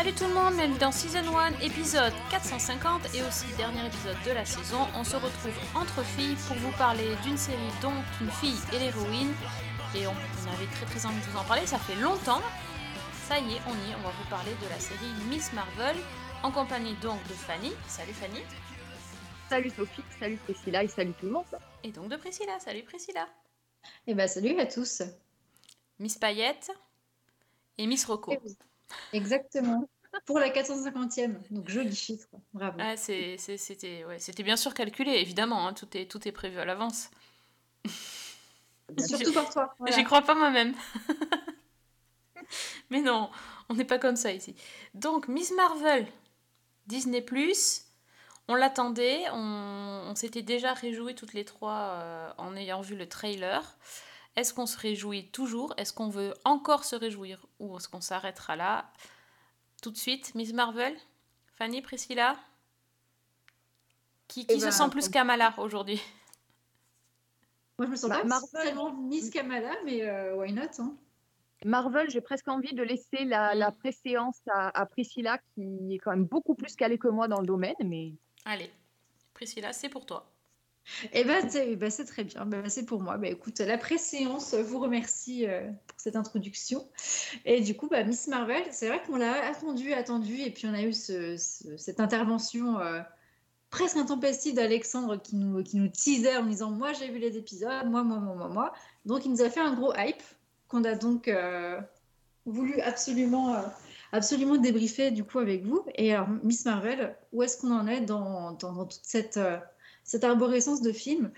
Salut tout le monde, bienvenue dans Season 1, épisode 450 et aussi dernier épisode de la saison. On se retrouve entre filles pour vous parler d'une série dont une fille est l'héroïne. Et on, on avait très très envie de vous en parler, ça fait longtemps. Ça y est, on y est, on va vous parler de la série Miss Marvel, en compagnie donc de Fanny. Salut Fanny. Salut Sophie, salut Priscilla et salut tout le monde. Et donc de Priscilla. Salut Priscilla. Eh ben salut à tous. Miss Payette et Miss Rocco. Oui, Exactement. Pour la 450e, donc joli chiffre, bravo. Ah, c'était ouais, c'était bien sûr calculé, évidemment, hein, tout, est, tout est prévu à l'avance. Surtout par toi. voilà. J'y crois pas moi-même. Mais non, on n'est pas comme ça ici. Donc, Miss Marvel, Disney ⁇ on l'attendait, on, on s'était déjà réjouis toutes les trois euh, en ayant vu le trailer. Est-ce qu'on se réjouit toujours? Est-ce qu'on veut encore se réjouir? Ou est-ce qu'on s'arrêtera là Tout de suite, Miss Marvel? Fanny, Priscilla? Qui, qui Eh se ben, sent plus Kamala aujourd'hui? Moi je me sens Bah, pas Marvel. tellement Miss Kamala, mais euh, why not hein? Marvel, j'ai presque envie de laisser la, la préséance à, à Priscilla, qui est quand même beaucoup plus calée que moi dans le domaine, mais Allez, Priscilla, c'est pour toi. Eh ben c'est ben, c'est très bien, ben, c'est pour moi. Ben, écoute, la préséance vous remercie euh, pour cette introduction. Et du coup, Miss Marvel, c'est vrai qu'on l'a attendu, attendu, et puis on a eu ce- ce- cette intervention euh, presque intempestive d'Alexandre qui nous, qui nous teasait en disant Moi j'ai vu les épisodes, moi, moi, moi, moi, moi. Donc il nous a fait un gros hype qu'on a donc euh, voulu absolument, absolument débriefer du coup avec vous. Et alors, Miss Marvel, où est-ce qu'on en est dans, dans toute cette. Cette arborescence de films,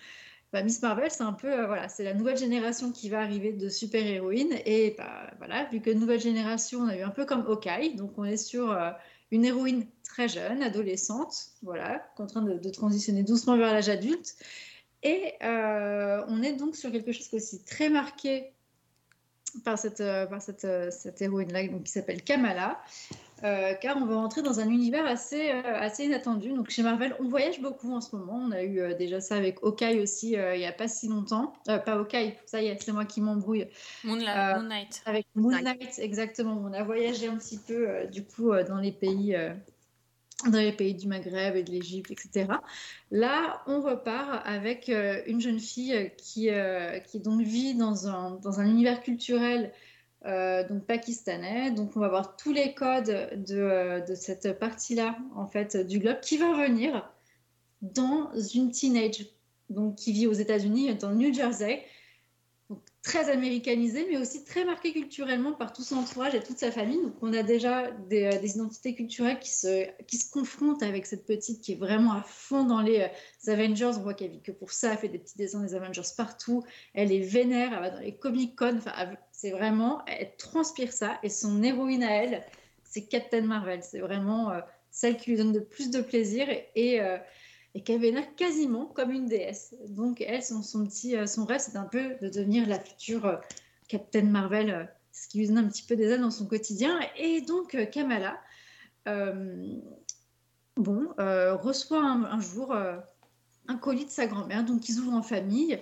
bah, Miss Marvel, c'est un peu, euh, voilà, c'est la nouvelle génération qui va arriver de super-héroïnes. Et bah, voilà, vu que nouvelle génération, on a eu un peu comme Hawkeye, donc on est sur euh, une héroïne très jeune, adolescente, voilà, en train de, transitionner doucement vers l'âge adulte. Et euh, on est donc sur quelque chose aussi très marqué par cette, par cette, cette héroïne-là, qui s'appelle Kamala. Euh, car on va rentrer dans un univers assez, euh, assez inattendu. Donc chez Marvel, on voyage beaucoup en ce moment. On a eu euh, déjà ça avec Hawkeye aussi il n'y a pas si longtemps. Pas Hawkeye, ça y est, c'est moi qui m'embrouille. Moonlight, Moon Knight. Avec Moon Knight, exactement. On a voyagé un petit peu du coup dans les pays. dans les pays du Maghreb et de l'Égypte, etc. Là, on repart avec euh, une jeune fille qui, euh, qui donc vit dans un, dans un univers culturel euh, donc pakistanais. Donc, on va voir tous les codes de, euh, de cette partie-là, en fait, du globe, qui va revenir dans une teenage, donc qui vit aux États-Unis, dans New Jersey. Très américanisé, mais aussi très marqué culturellement par tout son entourage et toute sa famille. Donc, on a déjà des, euh, identités culturelles qui se, qui se confrontent avec cette petite qui est vraiment à fond dans les euh, Avengers. On voit qu'elle vit que pour ça, elle fait des petits dessins des Avengers partout. Elle est vénère, elle va dans les Comic-Con. Enfin, c'est vraiment, elle transpire ça. Et son héroïne à elle, c'est Captain Marvel. C'est vraiment euh, celle qui lui donne le plus de plaisir et, et qu'elle quasiment comme une déesse. Donc elle, son, son petit, euh, son rêve, c'est un peu de devenir la future euh, Captain Marvel, euh, ce qui lui donne un petit peu des ailes dans son quotidien. Et donc Kamala, bon, reçoit un, jour un colis de sa grand-mère, donc ils ouvrent en famille.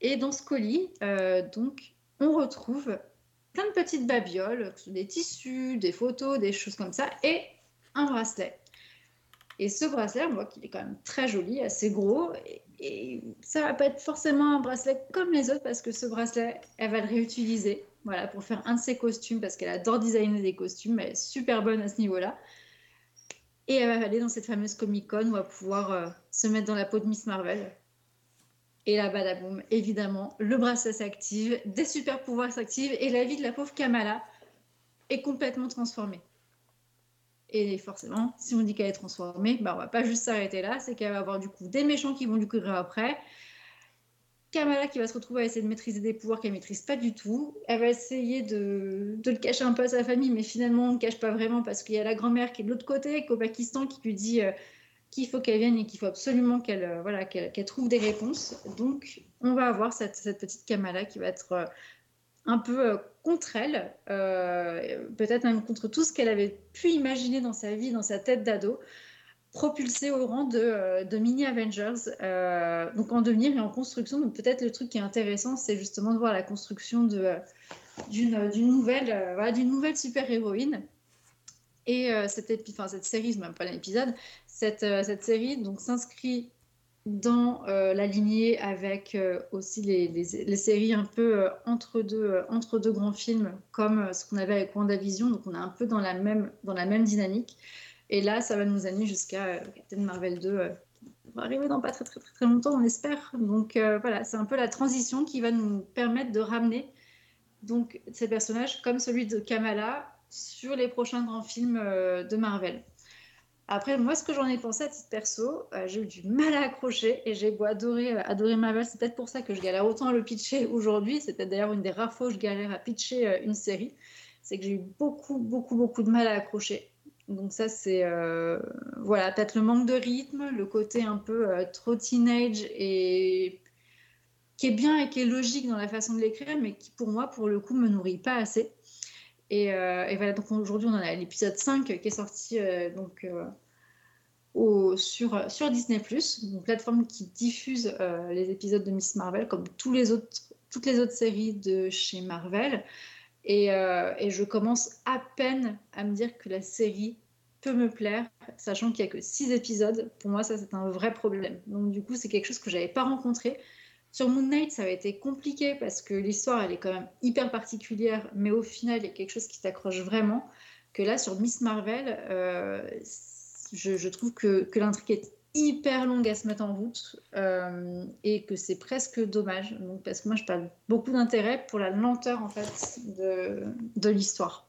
Et dans ce colis, donc, on retrouve plein de petites babioles, des tissus, des photos, des choses comme ça, et un bracelet. Et ce bracelet, on voit qu'il est quand même très joli, assez gros. Et, et ça va pas être forcément un bracelet comme les autres parce que ce bracelet, elle va le réutiliser. Voilà, pour faire un de ses costumes parce qu'elle adore designer des costumes. Elle est super bonne à ce niveau-là. Et elle va aller dans cette fameuse Comic Con où elle va pouvoir euh, se mettre dans la peau de Miss Marvel. Et là, badaboum, évidemment, le bracelet s'active, des super pouvoirs s'activent et la vie de la pauvre Kamala est complètement transformée. Et forcément, si on dit qu'elle est transformée, bah, on va pas juste s'arrêter là, c'est qu'elle va avoir du coup des méchants qui vont lui courir après. Kamala qui va se retrouver à essayer de maîtriser des pouvoirs qu'elle maîtrise pas du tout. Elle va essayer de, de le cacher un peu à sa famille, mais finalement on ne cache pas vraiment parce qu'il y a la grand-mère qui est de l'autre côté, qui est au Pakistan, qui lui dit euh, qu'il faut qu'elle vienne et qu'il faut absolument qu'elle euh, voilà, qu'elle trouve des réponses. Donc on va avoir cette, cette petite Kamala qui va être euh, un peu euh, contre elle, euh, peut-être même contre tout ce qu'elle avait pu imaginer dans sa vie, dans sa tête d'ado. propulsés au rang de, euh, mini Avengers, donc en devenir et en construction. Donc peut-être le truc qui est intéressant, c'est justement de voir la construction d'une, nouvelle, super-héroïne. Et cette, épi- cette série, c'est même pas l'épisode, cette, euh, cette série donc s'inscrit dans euh, la lignée avec euh, aussi les, les- séries un peu euh, entre, deux, euh, entre deux grands films, comme ce qu'on avait avec WandaVision. Donc on est un peu dans la même, dans la même dynamique. Et là, ça va nous amener jusqu'à Captain Marvel 2, euh, qui va arriver dans pas très très très, très longtemps, on espère. Donc voilà, c'est un peu la transition qui va nous permettre de ramener donc ces personnages comme celui de Kamala sur les prochains grands films de Marvel. Après, moi, ce que j'en ai pensé à titre perso, euh, j'ai eu du mal à accrocher et j'ai beau adorer, euh, adorer. C'est peut-être pour ça que je galère autant à le pitcher aujourd'hui. Peut-être d'ailleurs une des rares fois où je galère à pitcher euh, une série. C'est que j'ai eu beaucoup, beaucoup, beaucoup de mal à accrocher. Donc ça, c'est euh, voilà, peut-être le manque de rythme, le côté un peu trop teenage et qui est bien et qui est logique dans la façon de l'écrire, mais qui pour moi, pour le coup, me nourrit pas assez. Et, voilà, donc aujourd'hui, on en a l'épisode 5 qui est sorti donc, sur, Disney+, une plateforme qui diffuse euh, les épisodes de Miss Marvel, comme toutes les autres séries de chez Marvel. Et, euh, et je commence à peine à me dire que la série peut me plaire, sachant qu'il n'y a que 6 épisodes. Pour moi, ça, c'est un vrai problème. Donc du coup, c'est quelque chose que je n'avais pas rencontré. Sur Moon Knight, ça a été compliqué parce que l'histoire, elle est quand même hyper particulière, mais au final, il y a quelque chose qui t'accroche vraiment. Que là, sur Miss Marvel, euh, je, trouve que, l'intrigue est hyper longue à se mettre en route euh, et que c'est presque dommage. Donc, parce que moi, je parle beaucoup d'intérêt pour la lenteur en fait de, l'histoire.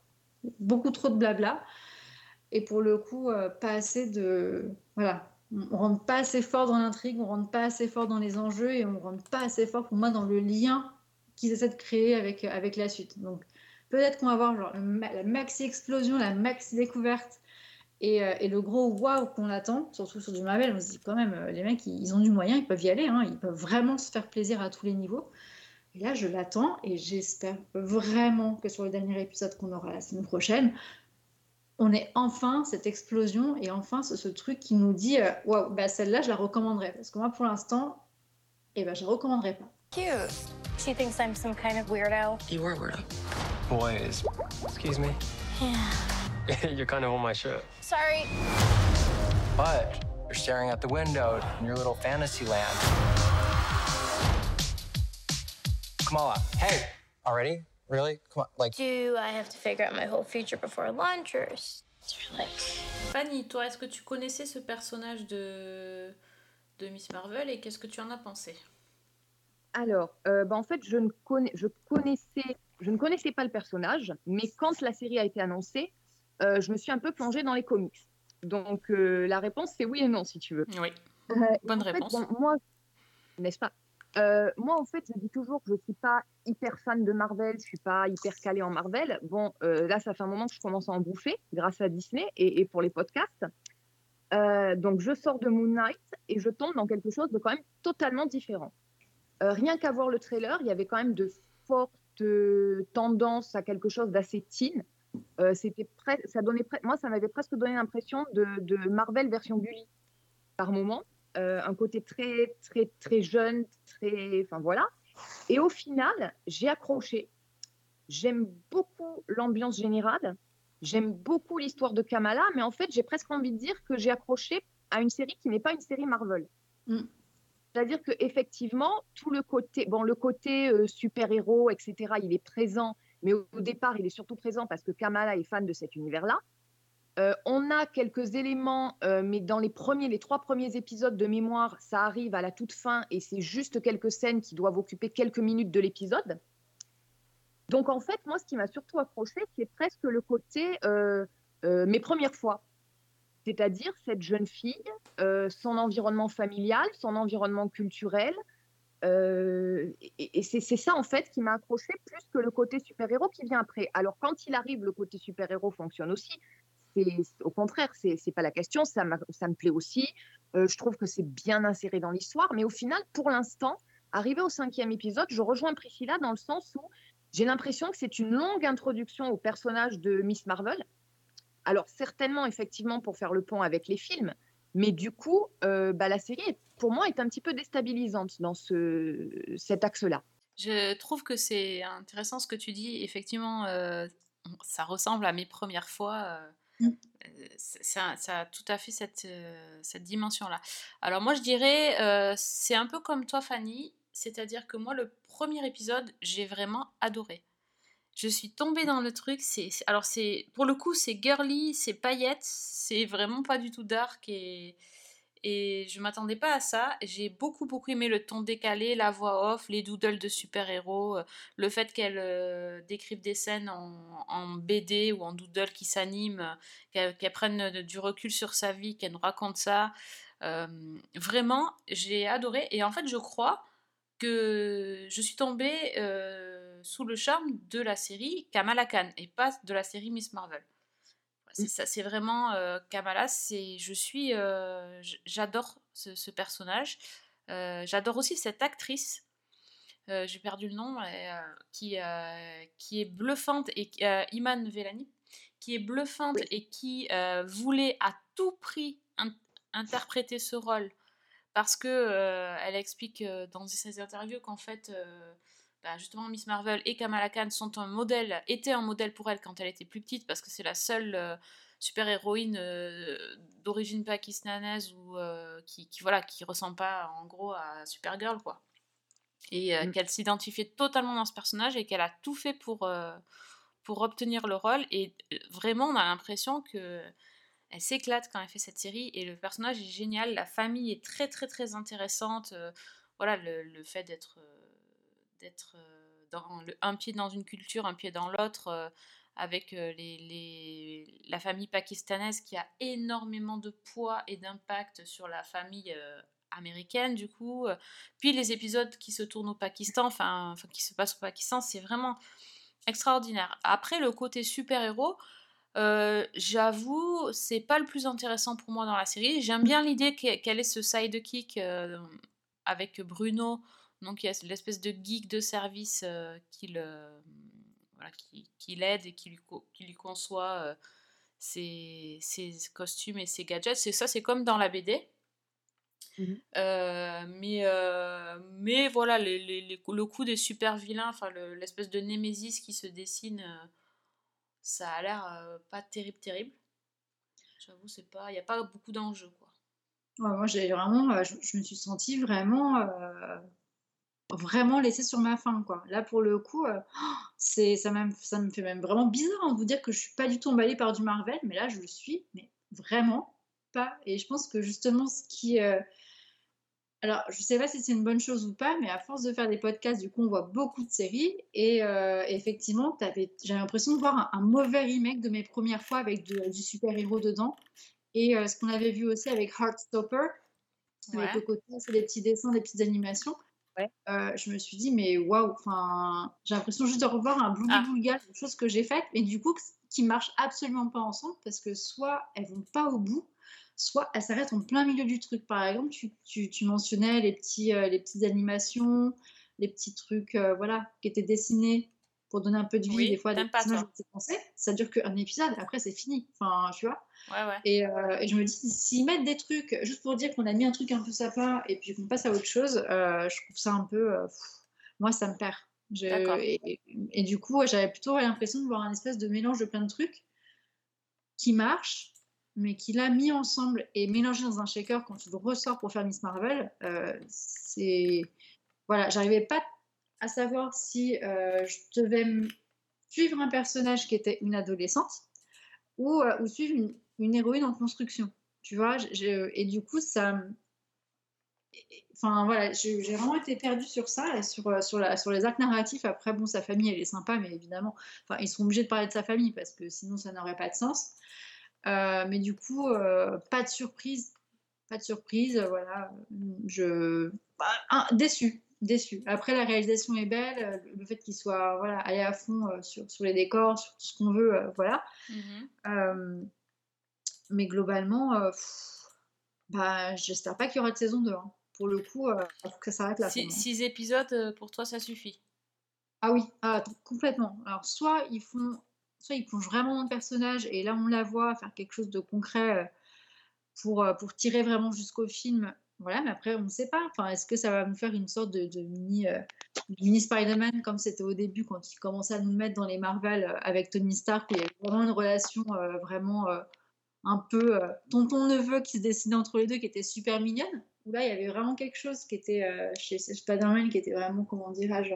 Beaucoup trop de blabla et pour le coup, euh, pas assez de voilà, on rentre pas assez fort dans l'intrigue, on rentre pas assez fort dans les enjeux et on rentre pas assez fort pour moi dans le lien qu'ils essaient de créer avec, avec la suite. Donc peut-être qu'on va avoir genre, la maxi explosion, la maxi découverte et, euh, et le gros waouh qu'on attend, surtout sur du Marvel. On se dit quand même, euh, les mecs, ils, ils ont du moyen, ils peuvent y aller, hein, ils peuvent vraiment se faire plaisir à tous les niveaux. Et là, je l'attends et j'espère vraiment que sur le dernier épisode qu'on aura la semaine prochaine, on est enfin cette explosion et enfin ce, ce truc qui nous dit euh, waouh, bah celle-là, je la recommanderais. Parce que moi, pour l'instant, eh ben, je la recommanderais pas. Cute. She thinks I'm some kind of weirdo. You are weirdo. Boys. Excuse me. Yeah. You're kind of on my shirt. Sorry. But you're staring out the window in your little fantasy land. Kamala, hey! Already? Really? Come on, like. Do I have to figure out my whole future before lunch or is there like Fanny, toi, est-ce que tu connaissais ce personnage de, de Miss Marvel et qu'est-ce que tu en as pensé? Alors, euh, bah, en fait, je ne, connais, je, connaissais, je ne connaissais pas le personnage, mais quand la série a été annoncée, euh, je me suis un peu plongée dans les comics. Donc, euh, la réponse, c'est oui et non, si tu veux. Oui, Euh, bonne fait, réponse. bon, moi, n'est-ce pas? Euh, Moi, en fait, je dis toujours que je ne suis pas hyper fan de Marvel, je ne suis pas hyper calée en Marvel. Bon, euh, là, ça fait un moment que je commence à en bouffer grâce à Disney et, et pour les podcasts. Euh, donc, je sors de Moon Knight et je tombe dans quelque chose de quand même totalement différent. Euh, rien qu'à voir le trailer, il y avait quand même de fortes tendances à quelque chose d'assez teen. Euh, c'était ça donnait moi, ça m'avait presque donné l'impression de, Marvel version Bully par moment. Euh, un côté très, très, très jeune, très. Enfin voilà. Et au final, j'ai accroché. J'aime beaucoup l'ambiance générale. J'aime beaucoup l'histoire de Kamala, mais en fait, j'ai presque envie de dire que j'ai accroché à une série qui n'est pas une série Marvel. Mm. C'est-à-dire que effectivement, tout le côté, bon, le côté euh, super-héros, etc., il est présent, mais au, départ, il est surtout présent parce que Kamala est fan de cet univers-là. Euh, on a quelques éléments, euh, mais dans les premiers, les trois premiers épisodes de mémoire, ça arrive à la toute fin et c'est juste quelques scènes qui doivent occuper quelques minutes de l'épisode. Donc en fait, moi, ce qui m'a surtout accroché, c'est presque le côté mes premières fois. C'est-à-dire cette jeune fille, euh, son environnement familial, son environnement culturel. euh, et c'est ça, en fait, qui m'a accroché plus que le côté super-héros qui vient après. Alors, quand il arrive, le côté super-héros fonctionne aussi. Au contraire, c'est pas la question, ça me plaît aussi. Euh, je trouve que c'est bien inséré dans l'histoire, mais au final, pour l'instant, arrivé au cinquième épisode, je rejoins Priscilla dans le sens où j'ai l'impression que c'est une longue introduction au personnage de Miss Marvel. Alors certainement, effectivement, pour faire le pont avec les films, Mais du coup, euh, bah, la série, est- pour moi, est un petit peu déstabilisante dans ce, cet axe-là. Je trouve que c'est intéressant ce que tu dis. Effectivement, euh, ça ressemble à mes premières fois. euh, Mm. ça, ça a tout à fait cette, euh, cette dimension-là. Alors moi, je dirais, euh, c'est un peu comme toi, Fanny. C'est-à-dire que moi, le premier épisode, j'ai vraiment adoré. Je suis tombée dans le truc. C'est, alors c'est, pour le coup, c'est girly, c'est paillettes, c'est vraiment pas du tout dark et et je m'attendais pas à ça. J'ai beaucoup beaucoup aimé le ton décalé, la voix off, les doodles de super-héros, euh, le fait qu'elle euh, décrive des scènes en, BD ou en doodle qui s'animent, euh, qu'elle prenne euh, du recul sur sa vie, qu'elle nous raconte ça. Vraiment, j'ai adoré. Et en fait, je crois que je suis tombée sous le charme de la série Kamala Khan et pas de la série Miss Marvel. C'est ça, c'est vraiment euh, Kamala. C'est, je suis, euh, j'adore ce, ce personnage. Euh, j'adore aussi cette actrice. j'ai perdu le nom, qui, qui est bluffante et Iman Velani, qui est bluffante Oui. et qui voulait à tout prix in- interpréter ce rôle parce que elle explique dans ses interviews qu'en fait euh, bah, justement Miss Marvel et Kamala Khan sont un modèle étaient un modèle pour elle quand elle était plus petite parce que c'est la seule euh, super héroïne d'origine pakistanaise ou euh, qui, qui voilà qui ressemble pas en gros à Supergirl quoi et euh, Mm. qu'elle s'identifiait totalement dans ce personnage et qu'elle a tout fait pour euh, pour obtenir le rôle et euh, vraiment on a l'impression que elle s'éclate quand elle fait cette série et le personnage est génial, la famille est très très très intéressante. euh, voilà, le, le fait d'être euh, d'être euh, un pied dans une culture, un pied dans l'autre, euh, avec euh, la famille pakistanaise qui a énormément de poids et d'impact sur la famille américaine du coup. Puis les épisodes qui se tournent au Pakistan, enfin qui se passent au Pakistan, c'est vraiment extraordinaire. Après le côté super-héros, euh, j'avoue, c'est pas le plus intéressant pour moi dans la série. J'aime bien l'idée qu'e- qu'elle ait ce sidekick euh, avec Bruno, donc il y a l'espèce de geek de service euh, qui le- voilà, qui, qui l'aide et qui lui, qui lui conçoit euh, ses, ses costumes et ses gadgets. C'est ça, c'est comme dans la BD. Mhm. Euh, mais, euh, mais voilà, les- les- les- le coup des super vilains, enfin le- l'espèce de némésis qui se dessine, euh, ça a l'air euh, pas terrible, terrible. J'avoue, c'est pas, il n'y a pas beaucoup d'enjeux quoi. Ouais, moi, j'ai vraiment, euh, je, je me suis sentie vraiment, euh, vraiment laissée sur ma faim, quoi. Là, pour le coup, euh, c'est, ça, ça me fait même vraiment bizarre de vous dire que je suis pas du tout emballée par du Marvel, mais là, je le suis, mais vraiment pas. Et je pense que justement, ce qui, euh, alors, je sais pas si c'est une bonne chose ou pas, mais à force de faire des podcasts, du coup, on voit beaucoup de séries. Et euh, effectivement, j'ai l'impression de voir un, un mauvais remake de mes premières fois avec de- du super-héros dedans. Et euh, ce qu'on avait vu aussi avec Heartstopper, avec le côté, c'est des petits dessins, des petites animations. Ouais. Euh, je me suis dit, mais waouh, j'ai l'impression juste de revoir un Ah. Boulga, quelque chose que j'ai fait, mais du coup, qui marche absolument pas ensemble parce que soit elles vont pas au bout, soit elles s'arrêtent en plein milieu du truc. Par exemple, tu, tu, tu mentionnais les, petits, euh, les petites animations, les petits trucs euh, voilà, qui étaient dessinés pour donner un peu de vie Oui, des fois. des personnages pensé. Ça dure qu'un épisode, après c'est fini. Enfin, tu vois. Ouais, ouais. Et, euh, et je me dis, s'ils mettent des trucs juste pour dire qu'on a mis un truc un peu sympa et puis qu'on passe à autre chose, euh, je trouve ça un peu. euh, pff, moi, ça me perd. Je- et, du coup, j'avais plutôt l'impression de voir un espèce de mélange de plein de trucs qui marche, mais qui l'a mis ensemble et mélangé dans un shaker quand tu le ressors pour faire Miss Marvel. c'est. Voilà, j'arrivais pas à savoir si euh, je devais suivre un personnage qui était une adolescente ou, euh, suivre une, héroïne en construction. Tu vois, et du coup, ça. Enfin voilà, j'ai vraiment été perdue sur ça, et sur, euh, sur, les actes narratifs. Après, bon, sa famille, elle est sympa, mais évidemment, enfin, ils sont obligés de parler de sa famille parce que sinon, ça n'aurait pas de sens. Mais du coup, pas de surprise. Pas de surprise, voilà. Je. bah, déçu. Déçu. Après, la réalisation est belle, euh, le fait qu'il soit voilà, allé à fond euh, sur, sur les décors, sur tout ce qu'on veut, euh, voilà. Mhm. Mais globalement, pff, bah, j'espère pas qu'il y aura de saison 2. hein. Pour le coup, euh, faut que ça s'arrête là. Six, épisodes, pour toi, ça suffit? Ah oui, ah, complètement. Alors, soit ils font, soit ils plongent vraiment dans le personnage et là on la voit faire quelque chose de concret. pour, pour tirer vraiment jusqu'au film. Voilà, mais après, on ne sait pas. Enfin, est-ce que ça va nous faire une sorte de, mini, euh, Spider-Man comme c'était au début quand il commençait à nous mettre dans les Marvel euh, avec Tony Stark, il y avait vraiment une relation euh, vraiment euh, un peu tonton-neveu qui se dessinait entre les deux, qui était super mignonne? Où là, il y avait vraiment quelque chose qui était chez Spider-Man, qui était vraiment, comment dirais-je,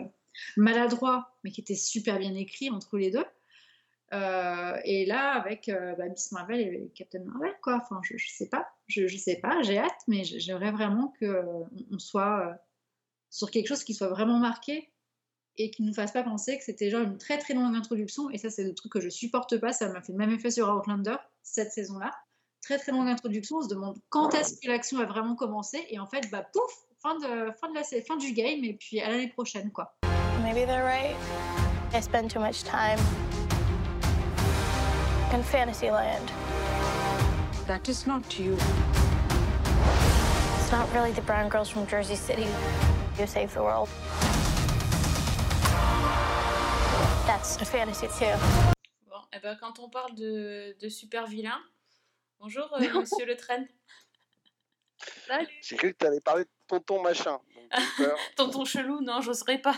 maladroit, mais qui était super bien écrit entre les deux. Et là, avec euh, bah, Miss Marvel et Captain Marvel, quoi. Enfin, je, je sais pas, je, sais pas, j'ai hâte, mais j'aimerais vraiment que euh, soit euh, sur quelque chose qui soit vraiment marqué et qui nous fasse pas penser que c'était genre une très très longue introduction. Et ça, c'est le truc que je supporte pas. Ça m'a fait le même effet sur Outlander cette saison-là. Très très longue introduction. On se demande quand est-ce que l'action va vraiment commencer. Et en fait, bah pouf, fin de fin du game. Et puis à l'année prochaine, quoi. Maybe they're right. I spend too much time in Fantasyland. That is not you. It's not really the brown girls from Jersey City who save the world. That's a fantasy too. Bon, et ben quand on parle de, de super vilain, bonjour euh, monsieur Le Train. Salut. J'ai cru que tu allais parler de tonton machin. Donc. Tonton chelou, non, j'oserais pas.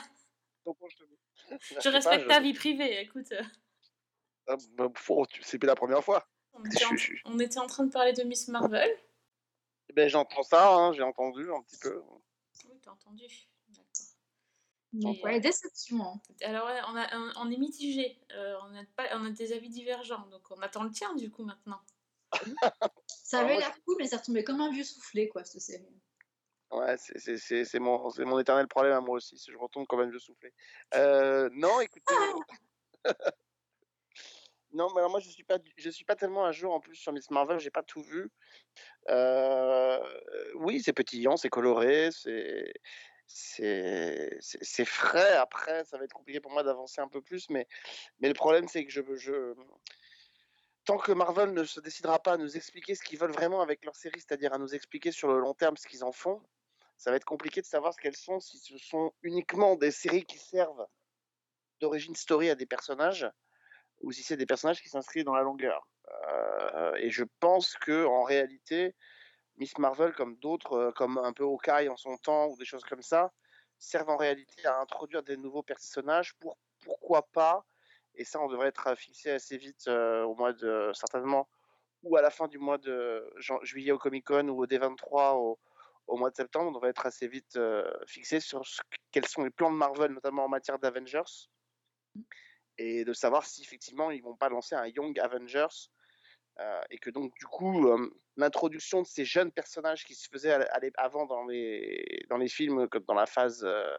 Tonton chelou. Je respecte ta vie privée, écoute. euh, Ah, bah, C'est plus la première fois. On était, en, Je suis- on était en train de parler de Miss Marvel. Eh Ben, j'entends ça, hein, j'ai entendu un petit peu. Oui, t'as entendu. D'accord. Ouais, déception. hein. Alors, on, a, on, on est mitigé. Euh, on, a pas, on a des avis divergents. Donc, on attend le tien, du coup, maintenant. Ça avait l'air cool, mais ça retombait comme un vieux soufflé, quoi, cette série. Ouais, c'est- mon, éternel problème à moi aussi, si je retombe quand même de souffler. Euh, non, écoutez. non, mais alors moi je suis pas, je suis pas tellement à jour en plus sur Miss Marvel, j'ai pas tout vu. Euh, oui, c'est pétillant, c'est coloré, c'est c'est frais. Après, ça va être compliqué pour moi d'avancer un peu plus, mais mais le problème c'est que je je tant que Marvel ne se décidera pas à nous expliquer ce qu'ils veulent vraiment avec leur série, c'est-à-dire à nous expliquer sur le long terme ce qu'ils en font, ça va être compliqué de savoir ce qu'elles sont, si ce sont uniquement des séries qui servent d'origine story à des personnages, ou si c'est des personnages qui s'inscrivent dans la longueur. Euh, et je pense que en réalité, Miss Marvel, comme d'autres, euh, comme un peu Hawkeye en son temps, ou des choses comme ça, servent en réalité à introduire des nouveaux personnages pour pourquoi pas, et ça on devrait être fixé assez vite euh, au mois de certainement ou à la fin du mois de juillet au Comic Con ou au D23 au, mois de septembre, on devrait être assez vite fixé sur quels sont les plans de Marvel, notamment en matière d'Avengers, et de savoir si effectivement ils vont pas lancer un Young Avengers, euh, et que donc du coup euh, l'introduction de ces jeunes personnages qui se faisaient à- à l'é- avant dans les, dans les films, comme dans la phase euh,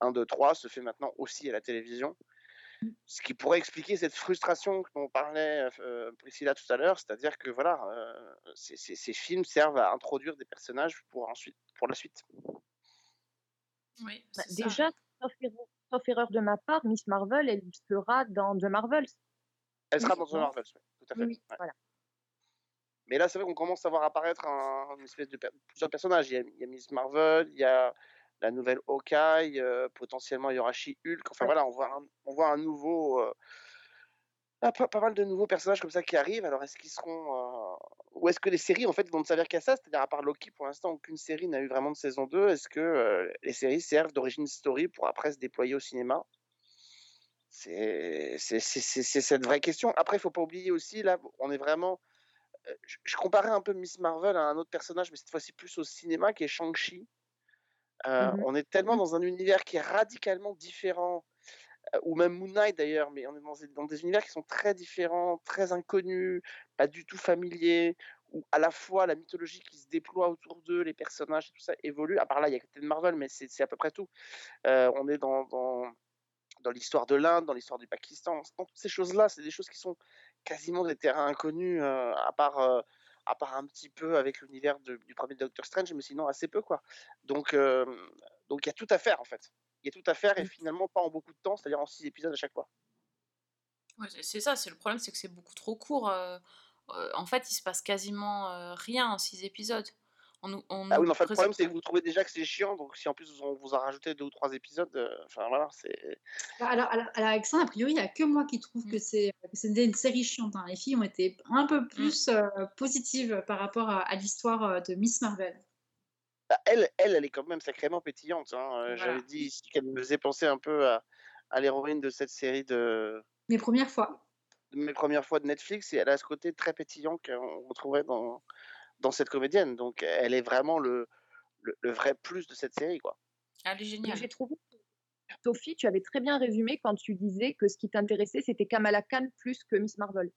1, 2, 3, se fait maintenant aussi à la télévision. Ce qui pourrait expliquer cette frustration dont parlait euh, Priscilla tout à l'heure, c'est-à-dire que voilà, euh, ces, ces- ces films servent à introduire des personnages pour ensuite pour la suite. Oui, Bah, déjà, sauf erreur, de ma part, Miss Marvel, elle sera dans The Marvels. Elle sera Oui, dans The. Marvels, ouais, tout à fait. Oui, oui, ouais. voilà. Mais là, c'est vrai qu'on commence à voir apparaître un, une espèce de plusieurs personnages. Il y, a, il y a Miss Marvel, il y a la nouvelle Hawkeye, euh, potentiellement il y aura She-Hulk. Enfin Ouais. voilà, on voit un, on voit un nouveau, euh, ah, pas, pas mal de nouveaux personnages comme ça qui arrivent. Alors est-ce qu'ils seront, euh, ou est-ce que les séries en fait vont ne servir qu'à ça? C'est-à-dire à part Loki, pour l'instant aucune série n'a eu vraiment de saison 2. Est-ce que euh, les séries servent d'origine story pour après se déployer au cinéma? C'est cette vraie question. Après, il faut pas oublier aussi, là, on est vraiment euh, je, je comparais un peu Miss Marvel à un autre personnage, mais cette fois-ci plus au cinéma, qui est Shang-Chi. Euh, Mhm. On est tellement dans un univers qui est radicalement différent, ou même Moon Knight d'ailleurs, mais on est dans, des univers qui sont très différents, très inconnus, pas du tout familiers, où à la fois la mythologie qui se déploie autour d'eux, les personnages et tout ça évolue. À part là, il y a Captain Marvel, mais c'est à peu près tout. Euh, on est dans, l'histoire de l'Inde, dans l'histoire du Pakistan, dans toutes ces choses-là, c'est des choses qui sont quasiment des terrains inconnus, euh, à part euh, à part un petit peu avec l'univers du premier Doctor Strange, mais sinon assez peu quoi. Donc donc il y a tout à faire en fait. Il y a tout à faire et finalement pas en beaucoup de temps, c'est-à-dire en six épisodes à chaque fois. Ouais, c'est- c'est ça, c'est le problème, c'est que c'est beaucoup trop court. euh, euh, en fait, il se passe quasiment euh, rien en six épisodes. On, nous- on Ah oui, mais enfin, le présente- problème, c'est que vous trouvez déjà que c'est chiant, donc si en plus on vous a rajouté deux ou trois épisodes, euh, enfin voilà, c'est. Bah, Alors, alors, Alexandre, a priori, il n'y a que moi qui trouve que c'est que c'était une série chiante. hein. Les filles ont été un peu plus euh, positives par rapport à, à l'histoire de Miss Marvel. Bah, elle, elle, elle est quand même sacrément pétillante. hein. Euh, Voilà. J'avais dit ici qu'elle me faisait penser un peu à, à l'héroïne de cette série de, Mes premières fois. de mes premières fois de Netflix, et elle a ce côté très pétillant qu'on retrouvait dans, dans cette comédienne. Donc elle est vraiment le, le, le vrai plus de cette série, quoi. Elle est géniale. J'ai trouvé, Sophie, tu avais très bien résumé quand tu disais que ce qui t'intéressait, c'était Kamala Khan plus que Miss Marvel.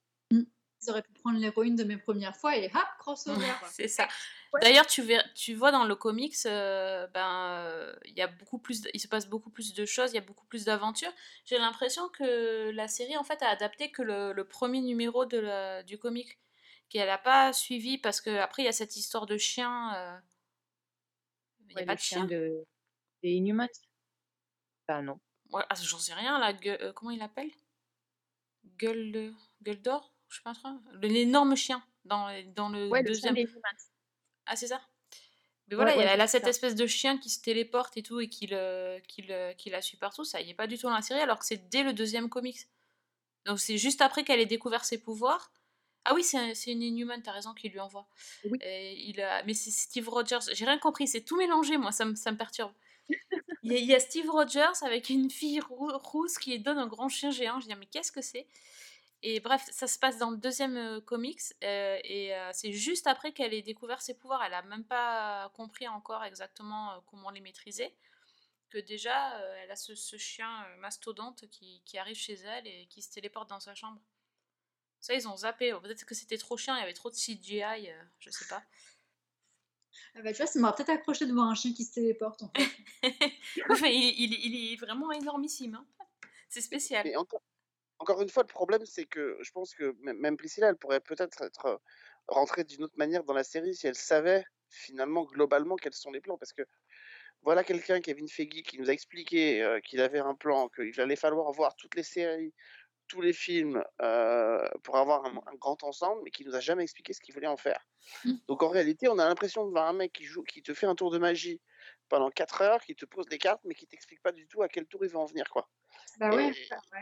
Ils auraient pu prendre l'héroïne de mes premières fois et hop, crossover. C'est ça. Ouais. D'ailleurs, tu, vois dans le comics, euh, ben, euh, il y a beaucoup plus, de- il se passe beaucoup plus de choses, il y a beaucoup plus d'aventures. J'ai l'impression que la série en fait a adapté que le, le premier numéro de la- du comic, qu'elle n'a pas suivi parce que après il y a cette histoire de chien. euh, Il n'y a Ouais, pas le de chien. de... des Inhumans. Bah non. Ouais, ah, j'en sais rien là. Euh, comment il l'appelle? Gueule, gueule d'or, je sais pas trop. L'énorme chien dans, dans le Ouais, le chien deuxième. des. Ah, c'est ça Mais voilà, ouais, elle a cette ça. espèce de chien qui se téléporte et tout et qui, le, qui, le- qui la suit partout. Ça y est pas du tout dans la série, alors que c'est dès le deuxième comics. Donc c'est juste après qu'elle ait découvert ses pouvoirs. Ah oui, c'est un- une Inhuman, t'as raison, qui lui envoie. Oui. Et il a... Mais c'est Steve Rogers. J'ai rien compris, c'est tout mélangé, moi, ça me, ça me perturbe. Il y, a, il y a Steve Rogers avec une fille rou- rousse qui donne un grand chien géant. Je dis, mais qu'est-ce que c'est? Et bref, ça se passe dans le deuxième euh, comics. euh, et euh, c'est juste après qu'elle ait découvert ses pouvoirs. Elle a même pas compris encore exactement euh, comment les maîtriser. Que déjà, euh, elle a ce, ce chien euh, mastodonte qui, qui arrive chez elle et qui se téléporte dans sa chambre. Ça, ils ont zappé. Peut-être que c'était trop chiant, il y avait trop de CGI, euh, je sais pas. Ah bah, tu vois, ça m'aurait peut-être accroché de voir un chien qui se téléporte. En fait. Enfin, il, il- il est vraiment énormissime. hein. C'est spécial. Mais encore, encore une fois, le problème, c'est que je pense que même Priscilla, elle pourrait peut-être être euh, rentrée d'une autre manière dans la série si elle savait finalement globalement quels sont les plans. Parce que voilà quelqu'un, Kevin Feige, qui nous a expliqué euh, qu'il avait un plan, qu'il allait falloir voir toutes les séries, tous les films euh, pour avoir un, un grand ensemble, mais qui nous a jamais expliqué ce qu'il voulait en faire. Mm. Donc en réalité, on a l'impression de voir un mec qui joue, qui te fait un tour de magie pendant 4 heures, qui te pose des cartes, mais qui t'explique pas du tout à quel tour il va en venir, quoi. Bah ouais,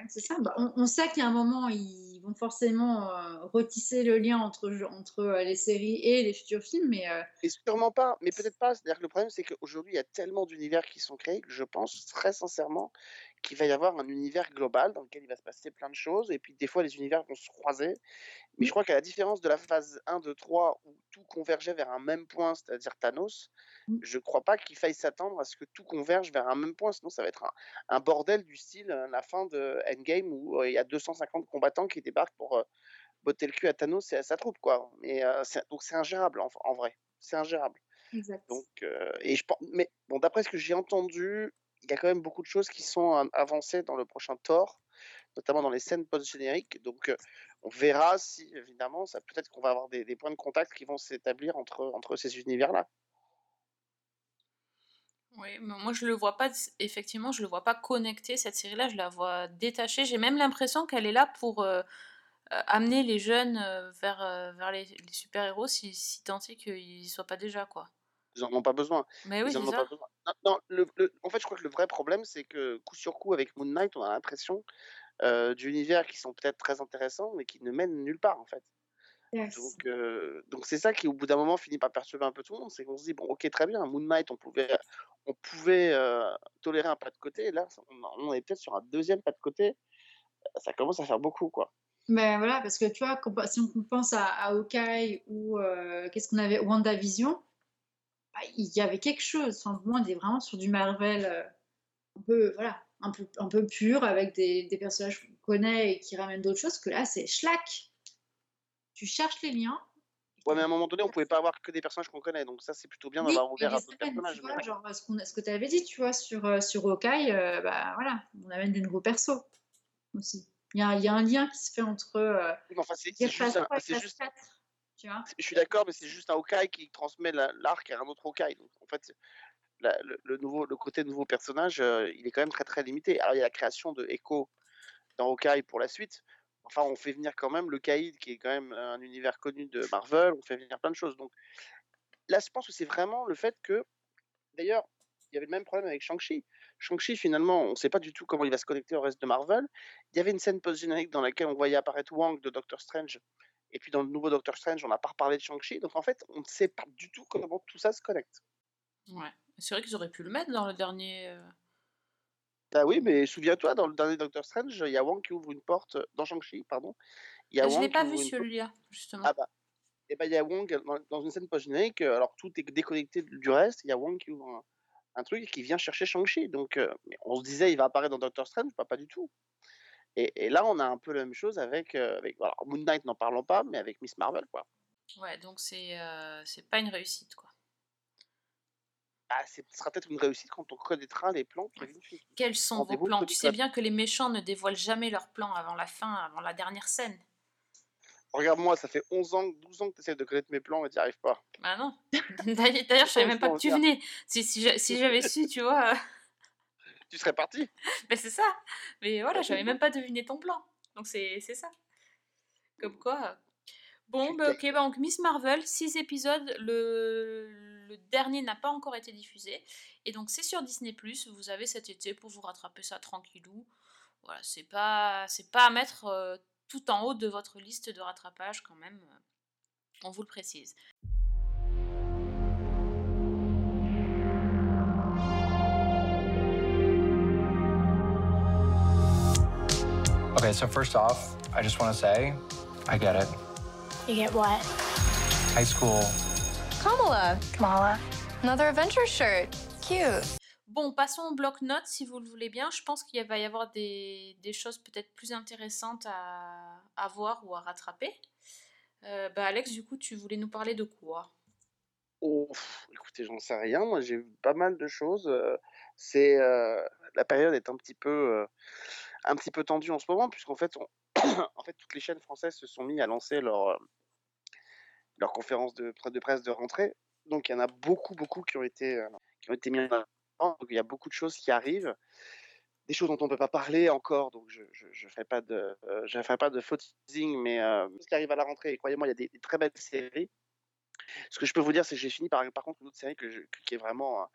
c'est ça. Bah, on, on sait qu'à un moment, ils vont forcément euh, retisser le lien entre, entre euh, les séries et les futurs films, mais euh, Et sûrement pas, mais peut-être pas. C'est-à-dire que le problème, c'est qu'aujourd'hui, il y a tellement d'univers qui sont créés que je pense très sincèrement qu'il va y avoir un univers global dans lequel il va se passer plein de choses. Et puis, des fois, les univers vont se croiser. Mais je crois qu'à la différence de la phase 1, 2, 3, où tout convergeait vers un même point, c'est-à-dire Thanos, Mm. je crois pas qu'il faille s'attendre à ce que tout converge vers un même point. Sinon, ça va être un, un bordel du style euh, la fin de Endgame où euh, il y a 250 combattants qui débarquent pour euh, botter le cul à Thanos et à sa troupe, quoi. Mais, euh, donc, c'est ingérable, en, en vrai. C'est ingérable. exact. Donc, euh, et je mais bon, d'après ce que j'ai entendu, il y a quand même beaucoup de choses qui sont euh, avancées dans le prochain Thor, notamment dans les scènes post-génériques. Donc, euh, on verra si, évidemment, ça peut-être qu'on va avoir des, points de contact qui vont s'établir entre, ces univers-là. Oui, mais moi je le vois pas, effectivement, je le vois pas connecté cette série-là, je la vois détachée. J'ai même l'impression qu'elle est là pour euh, amener les jeunes vers, les, super-héros si, si tant est qu'ils soient pas déjà, quoi. Ils n'en ont pas besoin. Mais oui, Ils en c'est ont ça. pas besoin. Non, non, le- le- en fait, je crois que le vrai problème, c'est que coup sur coup, avec Moon Knight, on a l'impression euh, d'univers qui sont peut-être très intéressants, mais qui ne mènent nulle part, en fait. Yes. Donc, euh, donc c'est ça qui, au bout d'un moment, finit par perturber un peu tout le monde. C'est qu'on se dit, bon, ok, très bien, Moon Knight, on pouvait, on pouvait euh, tolérer un pas de côté. Là, on, on est peut-être sur un deuxième pas de côté. Ça commence à faire beaucoup, quoi. Mais voilà, parce que tu vois, si on pense à, à Hawkeye ou euh, qu'est-ce qu'on avait, WandaVision, il y avait quelque chose. Enfin, moi, on est vraiment sur du Marvel euh, un peu, voilà, un peu, un peu pur avec des, des personnages qu'on connaît et qui ramènent d'autres choses. Que là, c'est schlack. Tu cherches les liens. Ouais, mais à un moment donné, on pouvait pas avoir que des personnages qu'on connaît. Donc ça, c'est plutôt bien d'avoir ouvert à d'autres personnages. vois, mais- genre ce, ce que tu avais dit, tu vois, sur, euh, sur Hawkeye, euh, bah voilà, on amène des nouveaux persos aussi. Il y y a un lien qui se fait entre euh, enfin, c'est juste, Pass un- 3 et c'est Pass juste 4, je suis d'accord, mais c'est juste un Hawkeye qui transmet la- l'arc à un autre Hawkeye. Donc, en fait, le, nouveau, le côté nouveau personnage, euh, il est quand même très très limité. Alors, il y a la création de Echo dans Hawkeye pour la suite. Enfin, on fait venir quand même le Caïd, qui est quand même un univers connu de Marvel. On fait venir plein de choses. Donc, là, je pense que c'est vraiment le fait que, d'ailleurs, il y avait le même problème avec Shang-Chi. Shang-Chi, finalement, on ne sait pas du tout comment il va se connecter au reste de Marvel. Il y avait une scène post-générique dans laquelle on voyait apparaître Wang de Doctor Strange. Et puis dans le nouveau Doctor Strange, on n'a pas reparlé de Shang-Chi. Donc en fait, on ne sait pas du tout comment tout ça se connecte. Ouais. C'est vrai qu'ils auraient pu le mettre dans le dernier. euh, Bah oui, mais souviens-toi, dans le dernier Doctor Strange, il y a Wang qui ouvre une porte. Dans Shang-Chi, pardon. Y a Je Wang l'ai pas vu celui-là, justement. Ah bah. Et ben il y a Wong dans, une scène post-générique, euh, alors tout est déconnecté du reste, il y a Wong qui ouvre un, un truc et qui vient chercher Shang-Chi. Donc euh, on se disait il va apparaître dans Doctor Strange, pas, pas du tout. Et, et là on a un peu la même chose avec, euh, avec alors, Moon Knight, n'en parlons pas, mais avec Miss Marvel quoi. Ouais, donc c'est euh, c'est pas une réussite, quoi. Ah, ce sera peut-être une réussite quand on connaîtra les plans Feige. Quels sont vos plans? Tu sais bien que les méchants ne dévoilent jamais leurs plans avant la fin, avant la dernière scène. Regarde-moi, ça fait 11 ans, 12 ans que tu essaies de connaître mes plans et tu n'y arrives pas. Ah non. D'ailleurs, je savais même pas que tu venais. Si, si j'avais su, tu vois. Tu serais parti Ben c'est ça. Mais voilà, j'avais même pas deviné ton plan. Donc c'est ça. Comme quoi. euh. Bon, bah, ok, bah, donc Miss Marvel, 6 épisodes. Le, le dernier n'a pas encore été diffusé. Et donc c'est sur Disney. Vous avez cet été pour vous rattraper ça tranquillou. Voilà, c'est pas, c'est pas à mettre euh, tout en haut de votre liste de rattrapage quand même. On vous le précise. Okay, so first off, I just want to say, I get it. You get what? High school, Kamala. Kamala. Another adventure shirt. Cute. Bon, passons au bloc-notes si vous le voulez bien. Je pense qu'il va y avoir des, des choses peut-être plus intéressantes à, à voir ou à rattraper. Euh, bah Alex, du coup, tu voulais nous parler de quoi? Oh, écoutez, j'en sais rien. Moi, j'ai vu pas mal de choses. euh, C'est euh, la période est un petit peu, euh, un petit peu tendue en ce moment, puisqu'en fait, en fait, toutes les chaînes françaises se sont mis à lancer leur euh, leur conférence de, pre- de presse de rentrée. Donc, il y en a beaucoup, beaucoup qui ont été euh, qui ont été mis en avant. Donc, il y a beaucoup de choses qui arrivent, des choses dont on ne peut pas parler encore. Donc, je je ferai pas de euh, je ferai pas de faux teasing, mais euh, ce qui arrive à la rentrée. Et croyez-moi, il y a des, très belles séries. Ce que je peux vous dire, c'est que j'ai fini par, par contre une autre série qui est vraiment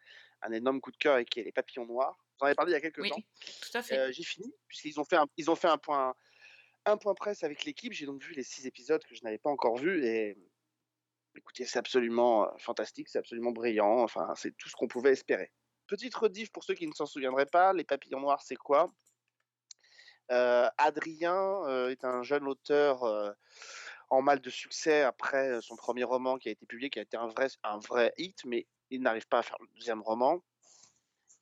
un énorme coup de cœur et qui est Les Papillons Noirs. J'en avais parlé il y a quelques Oui, temps. tout à fait. Euh, j'ai fini, puisqu'ils ont fait un, ils ont fait un point, un point presse avec l'équipe. J'ai donc vu les six épisodes que je n'avais pas encore vus. Et écoutez, c'est absolument euh, fantastique, c'est absolument brillant. Enfin, c'est tout ce qu'on pouvait espérer. Petite rediff pour ceux qui ne s'en souviendraient pas Les Papillons Noirs, c'est quoi? Euh, Adrien euh, est un jeune auteur euh, en mal de succès après son premier roman qui a été publié, qui a été un vrai, un vrai hit, mais il n'arrive pas à faire le deuxième roman.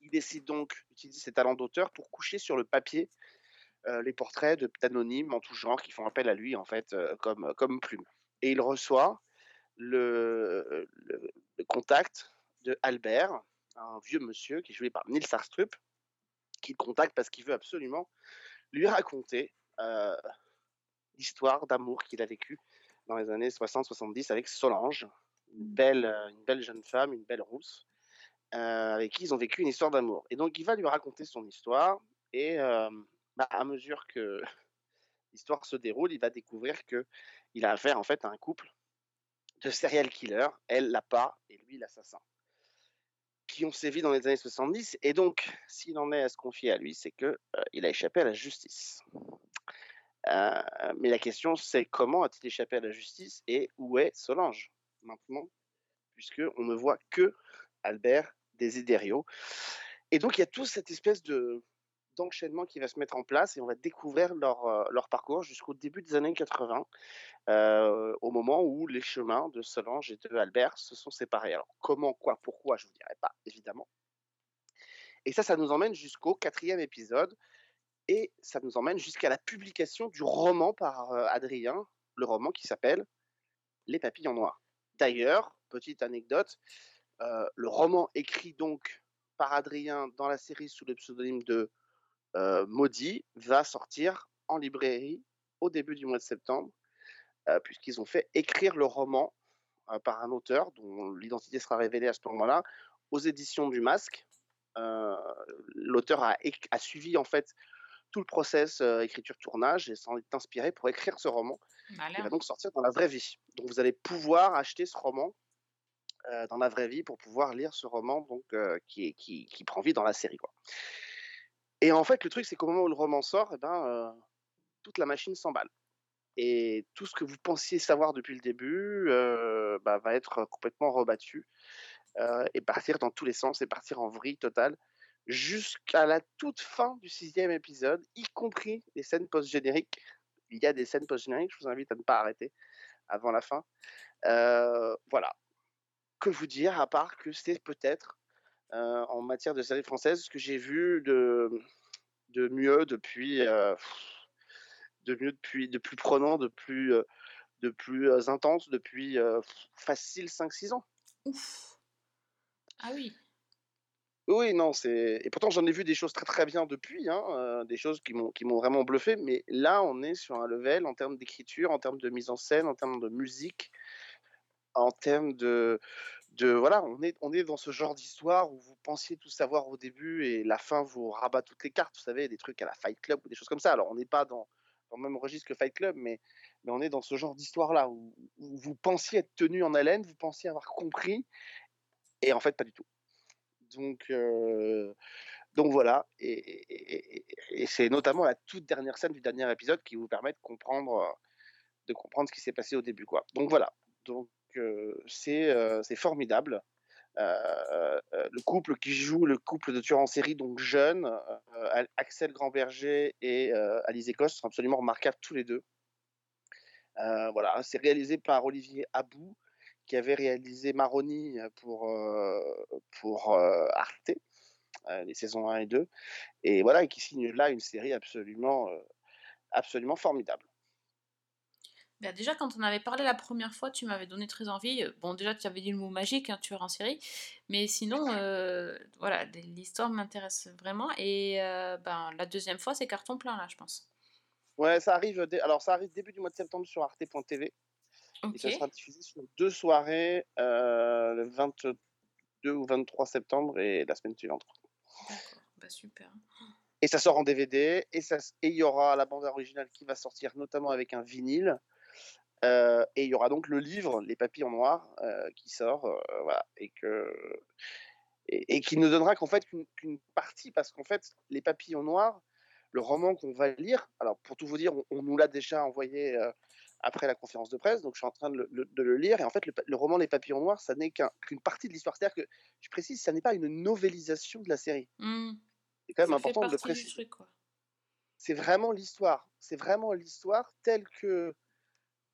Il décide donc d'utiliser ses talents d'auteur pour coucher sur le papier euh, les portraits de- d'anonymes en tout genre qui font appel à lui en fait euh, comme, comme plume. Et il reçoit le, le, le contact de Albert, un vieux monsieur qui est joué par Nils Arstrup, qui le contacte parce qu'il veut absolument lui raconter euh, l'histoire d'amour qu'il a vécue dans les années 60-70 avec Solange, une belle, euh, une belle jeune femme, une belle rousse, euh, avec qui ils ont vécu une histoire d'amour. Et donc il va lui raconter son histoire, et euh, bah, à mesure que l'histoire se déroule, il va découvrir que il a affaire en fait à un couple de serial killers, elle l'a pas, et lui l'assassin, qui ont sévi dans les années 70. Et donc, s'il en est à se confier à lui, c'est que euh, il a échappé à la justice. Mais la question, c'est comment a-t-il échappé à la justice et où est Solange maintenant, puisque on ne voit que Albert Desiderio. Et donc, il y a toute cette espèce de d'enchaînement qui va se mettre en place et on va découvrir leur, euh, leur parcours jusqu'au début des années 80, euh, au moment où les chemins de Solange et de Albert se sont séparés. Alors, comment, quoi, pourquoi, je ne vous dirai pas, évidemment. Et ça, ça nous emmène jusqu'au quatrième épisode et ça nous emmène jusqu'à la publication du roman par euh, Adrien, le roman qui s'appelle Les papillons noirs. D'ailleurs, petite anecdote, euh, le roman écrit donc par Adrien dans la série sous le pseudonyme de euh, Maudit va sortir en librairie au début du mois de septembre, euh, puisqu'ils ont fait écrire le roman par un auteur dont l'identité sera révélée à ce moment-là aux éditions du Masque. L'auteur a, suivi en fait tout le process euh, écriture-tournage et s'en est inspiré pour écrire ce roman qui va Malin. donc sortir dans la vraie vie. Donc vous allez pouvoir acheter ce roman euh, dans la vraie vie pour pouvoir lire ce roman donc euh, qui, qui, prend vie dans la série quoi. Et en fait le truc c'est qu'au moment où le roman sort, eh ben, euh, toute la machine s'emballe. Et tout ce que vous pensiez savoir depuis le début bah, va être complètement rebattu et partir dans tous les sens et partir en vrille totale jusqu'à la toute fin du sixième épisode, y compris les scènes post-génériques. Il y a des scènes post-génériques, je vous invite à ne pas arrêter avant la fin. Voilà. Que vous dire, à part que c'est peut-être, euh, en matière de série française, ce que j'ai vu de, de mieux depuis, euh, de mieux depuis, de plus prenant, de plus, euh, de plus intense depuis facile 5-6 ans. Ouf. Ah oui. Oui, non, c'est. Et pourtant, j'en ai vu des choses très très bien depuis, hein, euh, des choses qui m'ont qui m'ont vraiment bluffé. Mais là, on est sur un level en termes d'écriture, en termes de mise en scène, en termes de musique, en termes de voilà, on est on est dans ce genre d'histoire où vous pensiez tout savoir au début et la fin vous rabat toutes les cartes. Vous savez, des trucs à la Fight Club ou des choses comme ça. Alors, on n'est pas dans le même registre que Fight Club, mais mais on est dans ce genre d'histoire là où, vous pensiez être tenu en haleine, vous pensiez avoir compris, et en fait pas du tout. Donc, euh, donc voilà, et, et- c'est notamment la toute dernière scène du dernier épisode qui vous permet de comprendre, euh, de comprendre ce qui s'est passé au début, quoi. Donc voilà, donc c'est euh, c'est formidable. Euh, euh, le couple qui joue, le couple de tueurs en série, donc jeune, Axel Grandberger et Alice Écosse sont absolument remarquables tous les deux. Voilà, c'est réalisé par Olivier Abou, qui avait réalisé Maroni pour, Arte, les saisons 1 et 2, et voilà, et qui signe là une série absolument, absolument formidable. Ben déjà, quand on avait parlé la première fois, tu m'avais donné très envie. Euh, Bon, déjà, tu avais dit le mot magique, un tueur en série. Mais sinon, euh, voilà, l'histoire m'intéresse vraiment. Et euh, ben, la deuxième fois, c'est carton plein, là, je pense. Ouais, ça arrive, dé- alors ça arrive début du mois de septembre sur arte.tv, et ça sera diffusé sur deux soirées, euh, le 22 ou 23 septembre et la semaine suivante. D'accord. Bah, super. Et ça sort en DVD, et il y aura la bande originale qui va sortir notamment avec un vinyle. Euh, et il y aura donc le livre Les Papillons Noirs euh, qui sort, euh, voilà, et que et, et qui ne donnera qu'en fait qu'une partie, parce qu'en fait Les Papillons Noirs, le roman qu'on va lire, alors pour tout vous dire, on, on nous l'a déjà envoyé après la conférence de presse, donc je suis en train de le, le- de le lire, et en fait le, roman Les Papillons Noirs, ça n'est qu'un- qu'une partie de l'histoire, c'est-à-dire que je précise, ça n'est pas une novélisation de la série. Hmm, C'est quand même Ça fait important de le préciser c'est vraiment l'histoire. C'est vraiment l'histoire telle que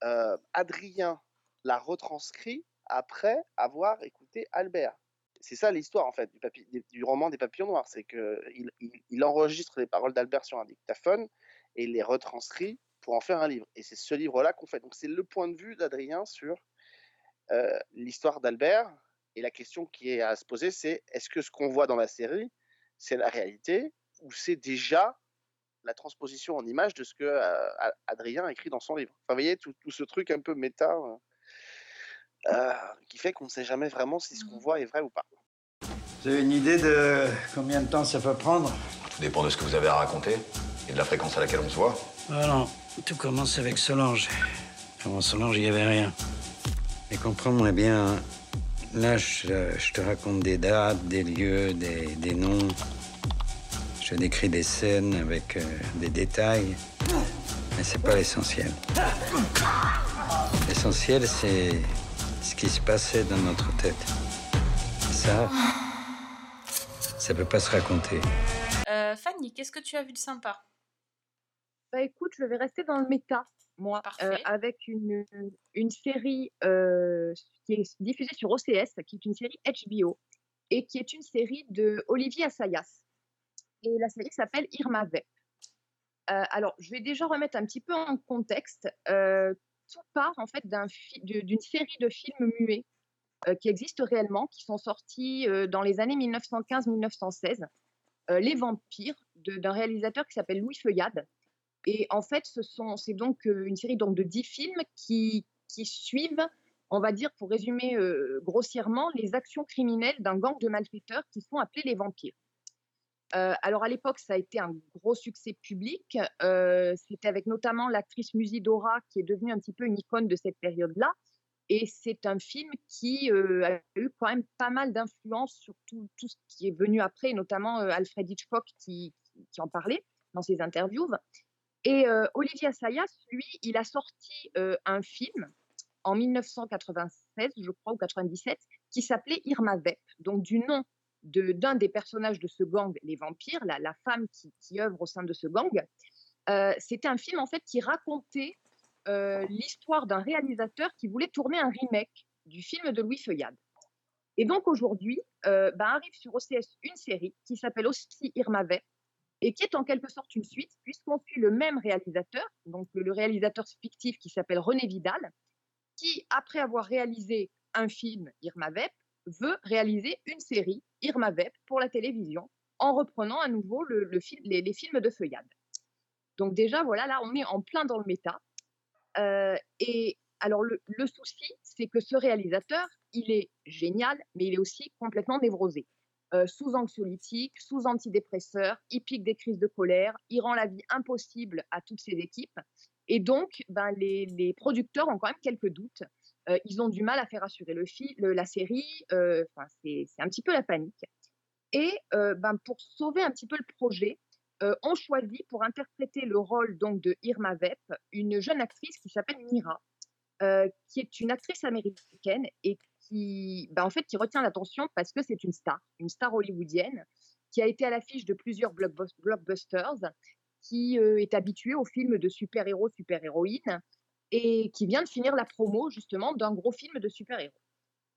euh, Adrien l'a retranscrit après avoir écouté Albert. C'est ça l'histoire en fait du, roman des papillons noirs, c'est que il, enregistre les paroles d'Albert sur un dictaphone et les retranscrit pour en faire un livre. Et c'est ce livre-là qu'on fait. Donc c'est le point de vue d'Adrien sur euh, l'histoire d'Albert. Et la question qui est à se poser, c'est est-ce que ce qu'on voit dans la série, c'est la réalité ou c'est déjà la transposition en image de ce que euh, A- Adrien écrit dans son livre. Enfin, vous voyez, tout, tout ce truc un peu méta euh, euh, qui fait qu'on ne sait jamais vraiment si ce qu'on voit est vrai ou pas. Vous avez une idée de combien de temps ça peut prendre? Tout dépend de ce que vous avez à raconter et de la fréquence à laquelle on se voit. Ah non, tout commence avec Solange. Avant Solange, il n'y avait rien. Et comprends-moi bien, là, je, je te raconte des dates, des lieux, des, des noms. Je décris des scènes avec euh, des détails. Mais c'est pas l'essentiel. L'essentiel, c'est ce qui se passait dans notre tête. Ça, ça peut pas se raconter. Euh, Fanny, qu'est-ce que tu as vu de sympa? Bah écoute, je vais rester dans le méta, moi, euh, Parfait. avec une, une série euh, qui est diffusée sur OCS, qui est une série HBO, et qui est une série de Olivier Assayas. Et la série s'appelle Irma Vep. Euh, alors, je vais déjà remettre un petit peu en contexte. Euh, tout part en fait d'une série de films muets euh, qui existent réellement, qui sont sortis dans les années 1915-1916. Euh, Les Vampires, d'un réalisateur qui s'appelle Louis Feuillade. Et en fait, ce c'est donc une série donc, de 10 films qui, qui suivent, on va dire, pour résumer grossièrement, les actions criminelles d'un gang de malfaiteurs qui sont appelés les vampires. Alors à l'époque, ça a été un gros succès public. Euh, C'était avec notamment l'actrice Musidora qui est devenue un petit peu une icône de cette période-là. Et c'est un film qui a eu quand même pas mal d'influence sur tout, tout, ce qui est venu après, notamment Alfred Hitchcock qui, qui, en parlait dans ses interviews. Et Olivier Assayas, lui, il a sorti un film en 1996, je crois, ou 97, qui s'appelait Irma Vep, donc du nom d'un des personnages de ce gang, les vampires, la, femme qui, œuvre au sein de ce gang. Euh, C'était un film en fait qui racontait euh, l'histoire d'un réalisateur qui voulait tourner un remake du film de Louis Feuillade. Et donc aujourd'hui, euh, bah, arrive sur OCS une série qui s'appelle aussi Irma Vep et qui est en quelque sorte une suite puisqu'on suit le même réalisateur, donc le réalisateur fictif qui s'appelle René Vidal, qui après avoir réalisé un film Irma Vep veut réaliser une série Irma Vep pour la télévision en reprenant à nouveau le, le les, films de Feuillade. Donc déjà, voilà, là, on est en plein dans le méta. Euh, et alors, le, souci, c'est que ce réalisateur, il est génial, mais il est aussi complètement névrosé. Euh, sous anxiolytique, sous antidépresseur, il pique des crises de colère, il rend la vie impossible à toutes ses équipes. Et donc, ben, les producteurs ont quand même quelques doutes. Ils ont du mal à faire assurer le, le la série. Euh, c'est un petit peu la panique. Et ben, pour sauver un petit peu le projet, on choisit pour interpréter le rôle donc de Irma Vep une jeune actrice qui s'appelle Mira, qui est une actrice américaine et qui, ben, en fait, qui retient l'attention parce que c'est une star, une star hollywoodienne qui a été à l'affiche de plusieurs blockbusters, qui est habituée aux films de super-héros, super-héroïnes et qui vient de finir la promo justement d'un gros film de super-héros.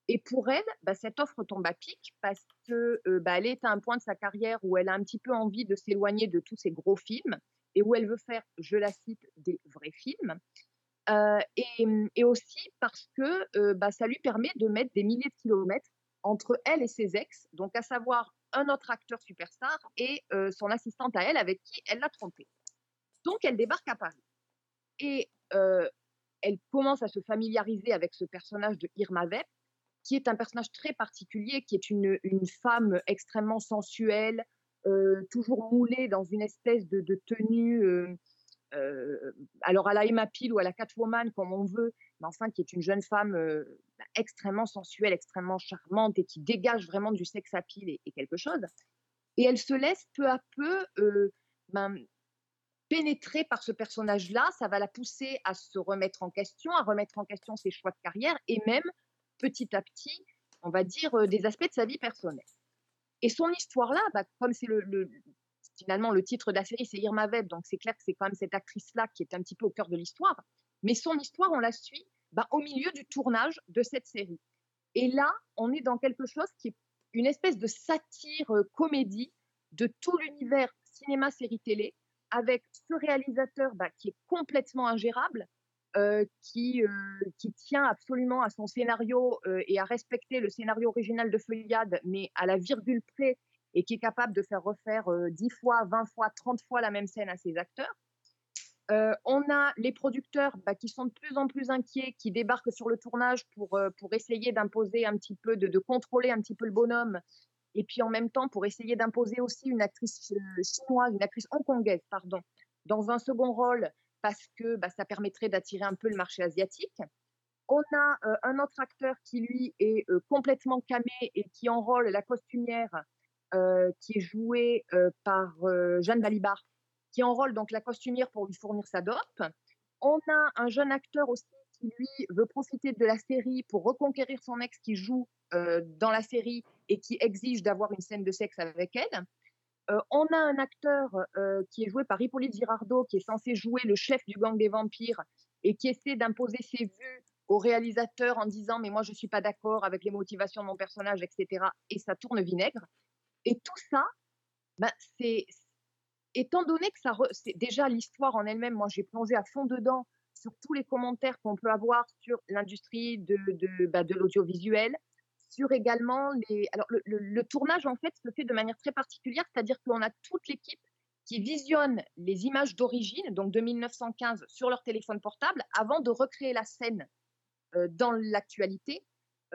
Et pour elle, bah, cette offre tombe à pic parce que euh, bah, est à un point de sa carrière où elle a un petit peu envie de s'éloigner de tous ces gros films et où elle veut faire, je la cite, des vrais films. Euh, et, et, aussi parce que euh, bah, ça lui permet de mettre des milliers de kilomètres entre elle et ses ex, donc à savoir un autre acteur superstar et son assistante à elle avec qui elle l'a trompé. Donc elle débarque à Paris. Et elle commence à se familiariser avec ce personnage de Irma Vep, qui est un personnage très particulier, qui est une, une femme extrêmement sensuelle, euh, toujours moulée dans une espèce de, tenue, euh, euh, alors à la Emma Peel ou à la Catwoman, comme on veut, mais enfin qui est une jeune femme euh, extrêmement sensuelle, extrêmement charmante et qui dégage vraiment du sex appeal et, et quelque chose. Et elle se laisse peu à peu ben, pénétrer par ce personnage-là, ça va la pousser à se remettre en question, à remettre en question ses choix de carrière et même petit à petit, on va dire, euh, des aspects de sa vie personnelle. Et son histoire-là, bah, comme c'est le, le, finalement le titre de la série, c'est Irma Webb, donc c'est clair que c'est quand même cette actrice-là qui est un petit peu au cœur de l'histoire. Mais son histoire, on la suit bah, au milieu du tournage de cette série. Et là, on est dans quelque chose qui est une espèce de satire euh, comédie de tout l'univers cinéma, série, télé, avec ce réalisateur bah, qui est complètement ingérable, euh, qui, euh, qui tient absolument à son scénario euh, et à respecter le scénario original de Feuillade, mais à la virgule près, et qui est capable de faire refaire 10 fois, 20 fois, 30 fois la même scène à ses acteurs. on a les producteurs bah, qui sont de plus en plus inquiets, qui débarquent sur le tournage pour, pour essayer d'imposer un petit peu, de, de, contrôler un petit peu le bonhomme, et puis en même temps pour essayer d'imposer aussi une actrice chinoise, une actrice hongkongaise, pardon, dans un second rôle parce que bah, ça permettrait d'attirer un peu le marché asiatique. On a euh, un autre acteur qui, lui, est euh, complètement camé et qui enrôle la costumière euh, qui est jouée par Jeanne Balibar, qui enrôle donc la costumière pour lui fournir sa dope. On a un jeune acteur aussi qui, lui, veut profiter de la série pour reconquérir son ex qui joue dans la série et qui exige d'avoir une scène de sexe avec elle. On a un acteur qui est joué par Hippolyte Girardot, qui est censé jouer le chef du gang des vampires et qui essaie d'imposer ses vues au réalisateur en disant mais moi je suis pas d'accord avec les motivations de mon personnage, etc. Et ça tourne vinaigre. Et tout ça, ben, c'est étant donné que ça c'est déjà l'histoire en elle-même, moi j'ai plongé à fond dedans sur tous les commentaires qu'on peut avoir sur l'industrie de, de, bah, l'audiovisuel, sur également les. Alors, le, tournage, en fait, se fait de manière très particulière, c'est-à-dire qu'on a toute l'équipe qui visionne les images d'origine, donc de 1915, sur leur téléphone portable, avant de recréer la scène euh, dans l'actualité,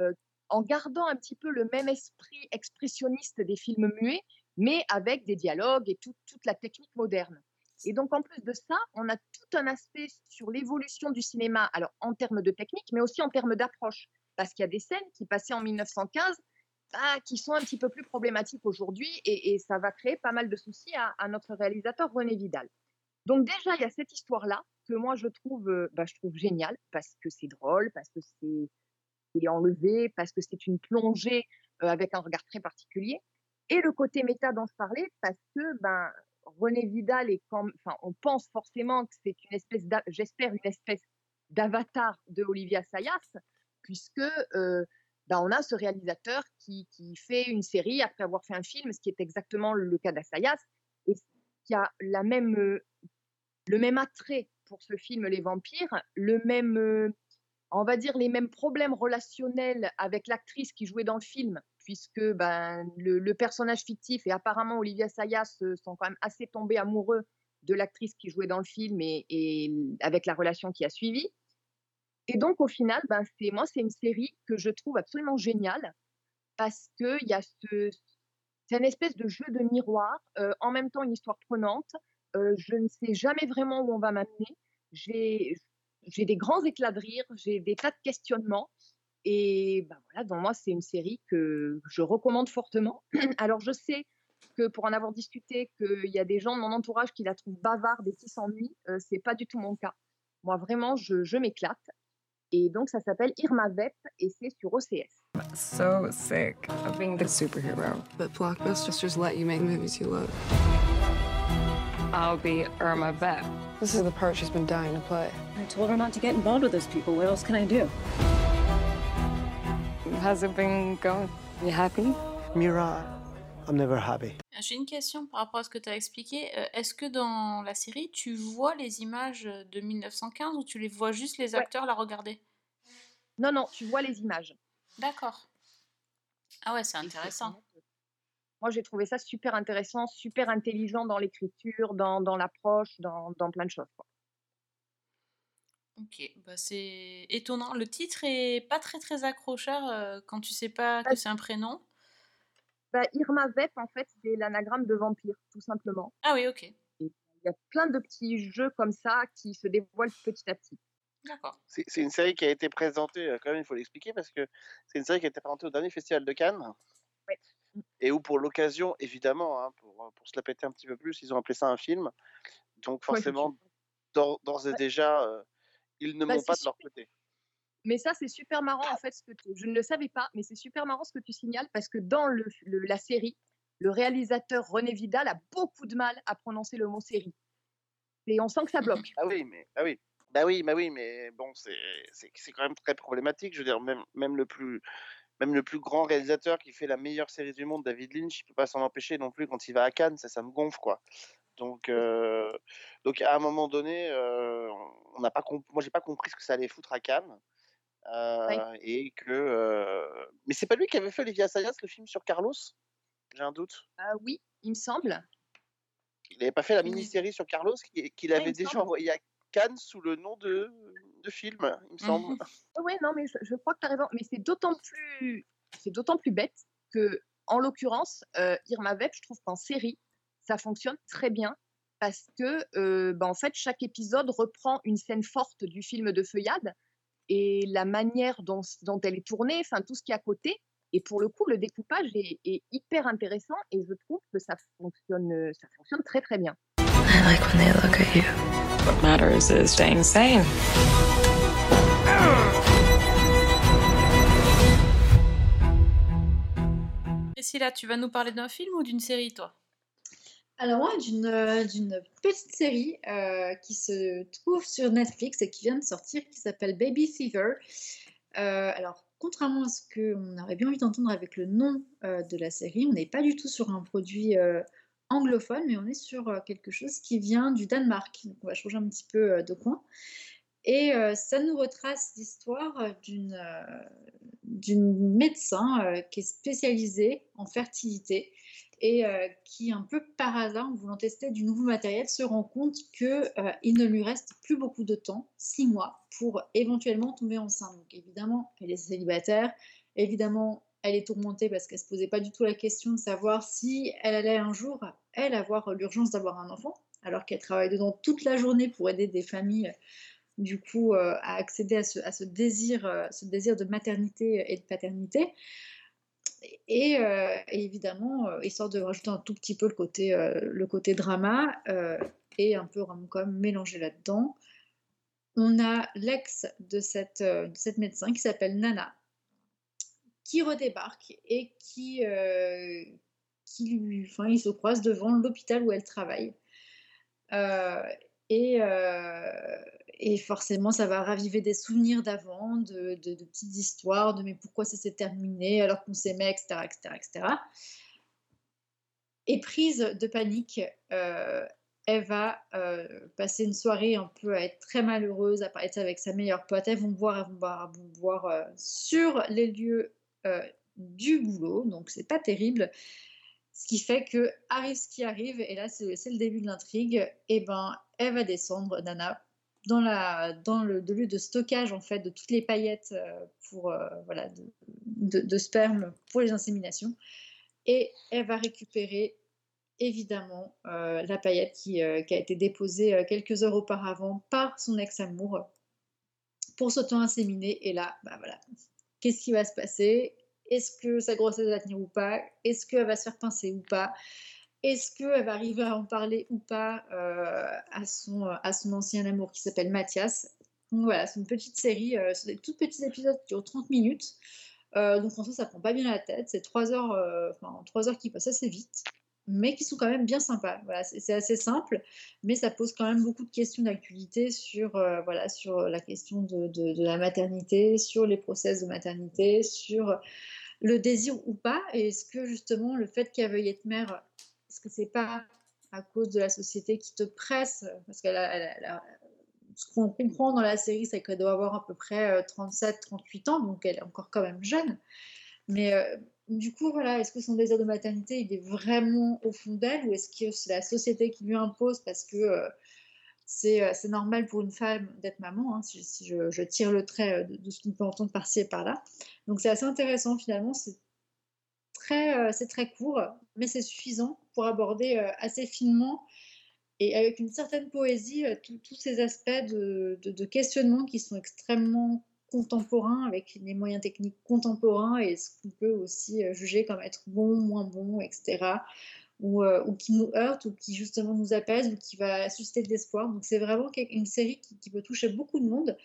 euh, en gardant un petit peu le même esprit expressionniste des films muets, mais avec des dialogues et tout, toute la technique moderne. Et donc, en plus de ça, on a tout un aspect sur l'évolution du cinéma, alors en termes de technique, mais aussi en termes d'approche. Parce qu'il y a des scènes qui passaient en 1915 bah, qui sont un petit peu plus problématiques aujourd'hui et, ça va créer pas mal de soucis à, notre réalisateur René Vidal. Donc déjà, il y a cette histoire-là que moi je trouve, euh, bah, je trouve géniale parce que c'est drôle, parce que c'est c'est enlevé, parce que c'est une plongée euh, avec un regard très particulier. Et le côté méta dont je parlais, parce que ben, René Vidal est enfin, on pense forcément que c'est une espèce, j'espère une espèce d'avatar de Olivia Sayas, puisque ben, on a ce réalisateur qui, qui fait une série après avoir fait un film, ce qui est exactement le cas d'Assayas, et qui a la même, euh, le même attrait pour ce film Les Vampires, le même, euh, on va dire les mêmes problèmes relationnels avec l'actrice qui jouait dans le film, puisque ben, le, personnage fictif et apparemment Olivia Sayas euh, sont quand même assez tombés amoureux de l'actrice qui jouait dans le film et, et avec la relation qui a suivi. Et donc, au final, ben, c'est moi, c'est une série que je trouve absolument géniale parce qu'il y a ce, c'est une espèce de jeu de miroir, euh, en même temps une histoire prenante. Euh, je ne sais jamais vraiment où on va m'amener. J'ai, j'ai des grands éclats de rire, j'ai des tas de questionnements. Et ben voilà, donc moi, c'est une série que je recommande fortement. Alors, je sais que pour en avoir discuté, qu'il y a des gens de mon entourage qui la trouvent bavarde et qui s'ennuient. Euh, c'est pas du tout mon cas. Moi, vraiment, je, je m'éclate. Et donc, ça s'appelle Irma Vep et c'est sur OCS. So sick of being the superhero. But blockbusters just let you make movies you love. I'll be Irma Vep. This is the part she's been dying to play. I told her not to get involved with those people. What else can I do? How's it been going? You happy? Mira, I'm never happy. J'ai une question par rapport à ce que tu as expliqué. Euh, Est-ce que dans la série, tu vois les images de 1915 ou tu les vois juste les Ouais. acteurs la regarder? Non, non, tu vois les images. D'accord. Ah ouais, c'est intéressant. Moi, j'ai trouvé ça super intéressant, super intelligent dans l'écriture, dans, dans l'approche, dans, dans plein de choses. quoi. Ok, bah c'est étonnant. Le titre est pas très très accrocheur euh, quand tu sais pas que c'est un prénom. Bah, Irma Vep, en fait, c'est l'anagramme de vampire, tout simplement. Ah oui, ok. Il y a plein de petits jeux comme ça qui se dévoilent petit à petit. D'accord. C'est c'est une série qui a été présentée, euh, quand même, il faut l'expliquer, parce que c'est une série qui a été présentée au dernier festival de Cannes, Ouais. et où, pour l'occasion, évidemment, hein, pour, euh, pour se la péter un petit peu plus, ils ont appelé ça un film. Donc, forcément, d'or- d'ores et Ouais. déjà, euh, ils ne Bah, m'ont pas de leur côté. Mais ça, c'est super marrant, en fait, ce que tu- je ne le savais pas, mais c'est super marrant ce que tu signales, parce que dans le, le- la série, le réalisateur René Vidal a beaucoup de mal à prononcer le mot série. Et on sent que ça bloque. Ah oui, mais ah oui. Bah oui, bah oui, mais bon, c'est quand même très problématique. Je veux dire, même même le plus même le plus grand réalisateur qui fait la meilleure série du monde, David Lynch, il peut pas s'en empêcher non plus quand il va à Cannes, ça ça me gonfle quoi. Donc euh, donc à un moment donné, euh, on n'a pas moi j'ai pas compris ce que ça allait foutre à Cannes. Euh, et que mais c'est pas lui qui avait fait Olivia Sayas le film sur Carlos? J'ai un doute Ah oui, il me semble. il n'avait pas fait la mini-série sur Carlos qui- qu'il avait déjà semble. envoyé à Cannes sous le nom de, de film, il me semble. Mhm. Oui, non, mais je, je crois que tu as raison. Mais c'est d'autant plus, c'est d'autant plus bête que, en l'occurrence, euh, Irma Vep, je trouve qu'en série, ça fonctionne très bien parce que, euh, bah, en fait, chaque épisode reprend une scène forte du film de Feuillade et la manière dont, dont elle est tournée, enfin tout ce qui est à côté. Et pour le coup, le découpage est, est hyper intéressant et je trouve que ça fonctionne, euh, ça fonctionne très très bien. I like when they look at you. What matters is staying sane. Priscilla, tu vas nous parler d'un film ou d'une série, toi? Alors moi, d'une euh, d'une petite série euh, qui se trouve sur Netflix et qui vient de sortir, qui s'appelle Baby Fever. Euh, alors, contrairement à ce qu'on aurait bien envie d'entendre avec le nom de la série, on n'est pas du tout sur un produit anglophone, mais on est sur quelque chose qui vient du Danemark. Donc on va changer un petit peu de coin. Et ça nous retrace l'histoire d'une d'une médecin qui est spécialisée en fertilité et euh, qui, un peu par hasard, en voulant tester du nouveau matériel, se rend compte qu'il ne lui reste plus beaucoup de temps, six mois, pour éventuellement tomber enceinte. Donc évidemment, elle est célibataire, évidemment, elle est tourmentée parce qu'elle ne se posait pas du tout la question de savoir si elle allait un jour, elle, avoir l'urgence d'avoir un enfant. alors qu'elle travaille dedans toute la journée pour aider des familles du coup euh, à accéder à ce, désir, euh, ce désir de maternité et de paternité. Et, euh, et évidemment, euh, histoire de rajouter un tout petit peu le côté, euh, le côté drama et un peu rom-com mélangé là-dedans, on a l'ex de cette, de cette médecin qui s'appelle Nana, qui redébarque et qui, qui lui, enfin, se croise devant l'hôpital où elle travaille. Et, et forcément, ça va raviver des souvenirs d'avant, de, petites histoires, de mais pourquoi ça s'est terminé alors qu'on s'aimait, etc., etc., etc. Et prise de panique, euh, elle va euh, passer une soirée un peu à être très malheureuse, à être avec sa meilleure pote. Elles vont boire, elles vont boire, elles boire euh, sur les lieux du boulot, donc c'est pas terrible. Ce qui fait que arrive ce qui arrive, et là c'est c'est le début de l'intrigue, et ben elle va descendre, Nana, dans, le, lieu de stockage en fait de toutes les paillettes euh, pour euh, voilà de, sperme pour les inséminations, et elle va récupérer évidemment euh, la paillette qui, qui a été déposée quelques heures auparavant par son ex-amour pour s'auto-inséminer. Et là, bah voilà, qu'est-ce qui va se passer? Est-ce que sa grossesse va tenir ou pas? Est-ce qu'elle va se faire pincer ou pas? Est-ce qu'elle va arriver à en parler ou pas euh, à, son, à son ancien amour qui s'appelle Mathias? Donc voilà, c'est une petite série, euh, c'est des tout petits épisodes qui durent 30 minutes. Euh, donc en soi, ça prend pas bien la tête. C'est 3 heures, euh, enfin, 3 heures qui passent assez vite, mais qui sont quand même bien sympas. Voilà, c'est assez simple, mais ça pose quand même beaucoup de questions d'actualité sur, euh, voilà, sur la question de, de- de la maternité, sur les process de maternité, sur le désir ou pas. Et est-ce que justement le fait qu'elle veuille être mère, est-ce que c'est pas à cause de la société qui te presse? Parce a- ce qu'on comprend dans la série, c'est qu'elle doit avoir à peu près 37-38 ans, donc elle est encore quand même jeune. Mais euh, du coup, voilà, est-ce que son désir de maternité, il est vraiment au fond d'elle ou est-ce que c'est la société qui lui impose? Parce que euh, c'est euh, normal pour une femme d'être maman, hein, si, je, tire le trait euh, de, ce qu'on peut entendre par-ci et par-là. Donc c'est assez intéressant finalement, euh, c'est très court, mais c'est suffisant pour aborder euh, assez finement et avec une certaine poésie euh, tous ces aspects de, questionnement qui sont extrêmement contemporains, avec les moyens techniques contemporains et ce qu'on peut aussi juger comme être bon, moins bon, etc. Ou, qui nous heurte, ou qui justement nous apaise, ou qui va susciter de l'espoir. Donc c'est vraiment une série qui peut toucher beaucoup de monde.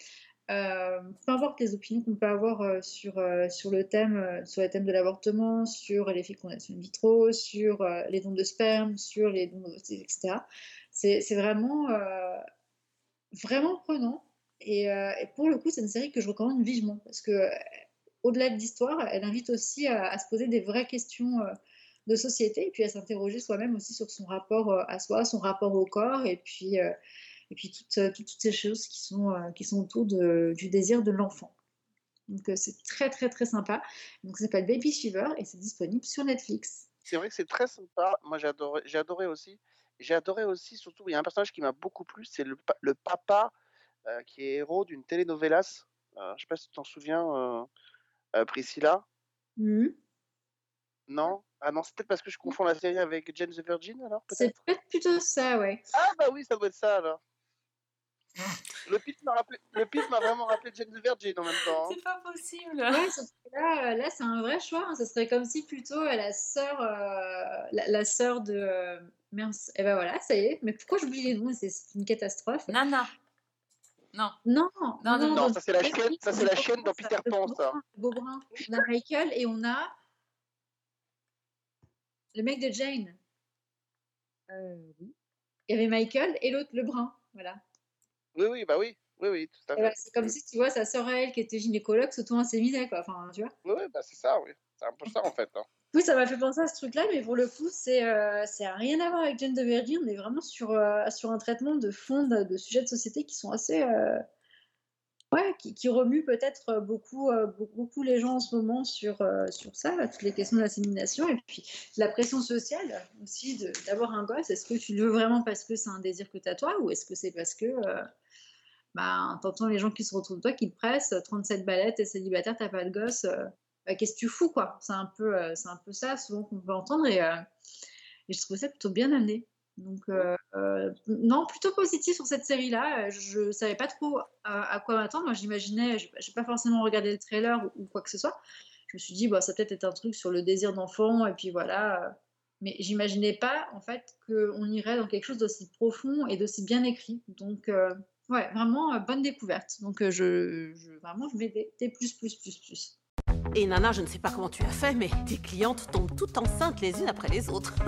Euh, peu importe les opinions qu'on peut avoir euh, sur, euh, sur le thème, sur les thèmes de l'avortement, sur les fécondations in vitro, sur les dons de sperme, sur les dons d'ovocytes, etc. C'est vraiment, vraiment prenant. Et, pour le coup, c'est une série que je recommande vivement parce que, au-delà de l'histoire, elle invite aussi à, à se poser des vraies questions de société et puis à s'interroger soi-même aussi sur son rapport à soi, son rapport au corps et puis, et puis toutes, euh, toutes, toutes ces choses qui sont, euh, qui sont autour de- du désir de l'enfant. Donc euh, c'est très très très sympa. Donc ça s'appelle Baby Shiver et c'est disponible sur Netflix. C'est vrai que c'est très sympa. Moi, j'ai adoré, j'ai adoré aussi. J'ai adoré aussi, surtout, il y a un personnage qui m'a beaucoup plu, c'est le, pa- le papa euh, qui est héros d'une telenovelas. Euh, je sais pas si tu t'en souviens, euh, Priscilla. Mhm. Non? Ah non, c'est peut-être parce que je confonds la série avec Jane the Virgin, alors, C'est peut-être plutôt ça, ouais. Ah bah oui, ça doit être ça, alors. Le pitch m'a rappelé, vraiment rappelé Jane the Virgin en même temps. hein. C'est pas possible. Ouais, là, euh, là c'est un vrai choix. hein. Ce serait comme si plutôt euh, la sœur, euh, la, la sœur de euh, mince. Et ben voilà, ça y est. Mais pourquoi j'oublie les noms? C'est c'est une catastrophe. Nana. Non. Non, Non, non, Non, ça c'est la chienne, ça c'est la chienne dans ça, Peter Pan, beau ça. brun, le beau brun. On a Michael et on a le mec de Jane. Euh, oui. Il y avait Michael et l'autre le brun. Voilà. Oui, oui, bah oui, oui, oui, tout à fait. voilà, c'est comme si tu vois sa sœur à elle qui était gynécologue s'auto-inséminait quoi. Enfin, tu vois. Oui, oui, bah c'est ça, oui. C'est un peu ça en fait. hein. Oui, ça m'a fait penser à ce truc-là, mais pour le coup, c'est euh, c'est rien à voir avec Jane de Virgin. On est vraiment sur, euh, sur un traitement de fond de, de sujets de société qui sont assez. euh, ouais, qui, qui remuent peut-être beaucoup, euh, be- beaucoup les gens en ce moment sur, sur ça, là, toutes les questions de l'assimilation et puis la pression sociale aussi d'avoir un gosse. Est-ce que tu le veux vraiment parce que c'est un désir que tu as toi ou est-ce que c'est parce que. Euh, bah, t'entends les gens qui se retrouvent toi qui te pressent 37 ballettes, t'es célibataire, t'as pas de gosse. euh, bah, qu'est-ce que tu fous quoi? C'est un peu, euh, un peu ça souvent qu'on peut entendre et, euh, je trouve ça plutôt bien amené. Donc, euh, euh, non, plutôt positif sur cette série-là. Euh, Je savais pas trop à, quoi m'attendre. Moi, j'imaginais, je n'ai pas forcément regardé le trailer ou, quoi que ce soit. Je me suis dit, bah, ça peut-être être un truc sur le désir d'enfant, et puis voilà. euh, Mais j'imaginais pas, en fait, qu'on irait dans quelque chose d'aussi profond et d'aussi bien écrit. Donc, euh, ouais, vraiment euh, bonne découverte. Donc, euh, je, je, vraiment, je mets des, des plus, plus, plus, plus. Et Nana, je ne sais pas comment tu as fait, mais tes clientes tombent toutes enceintes les unes après les autres.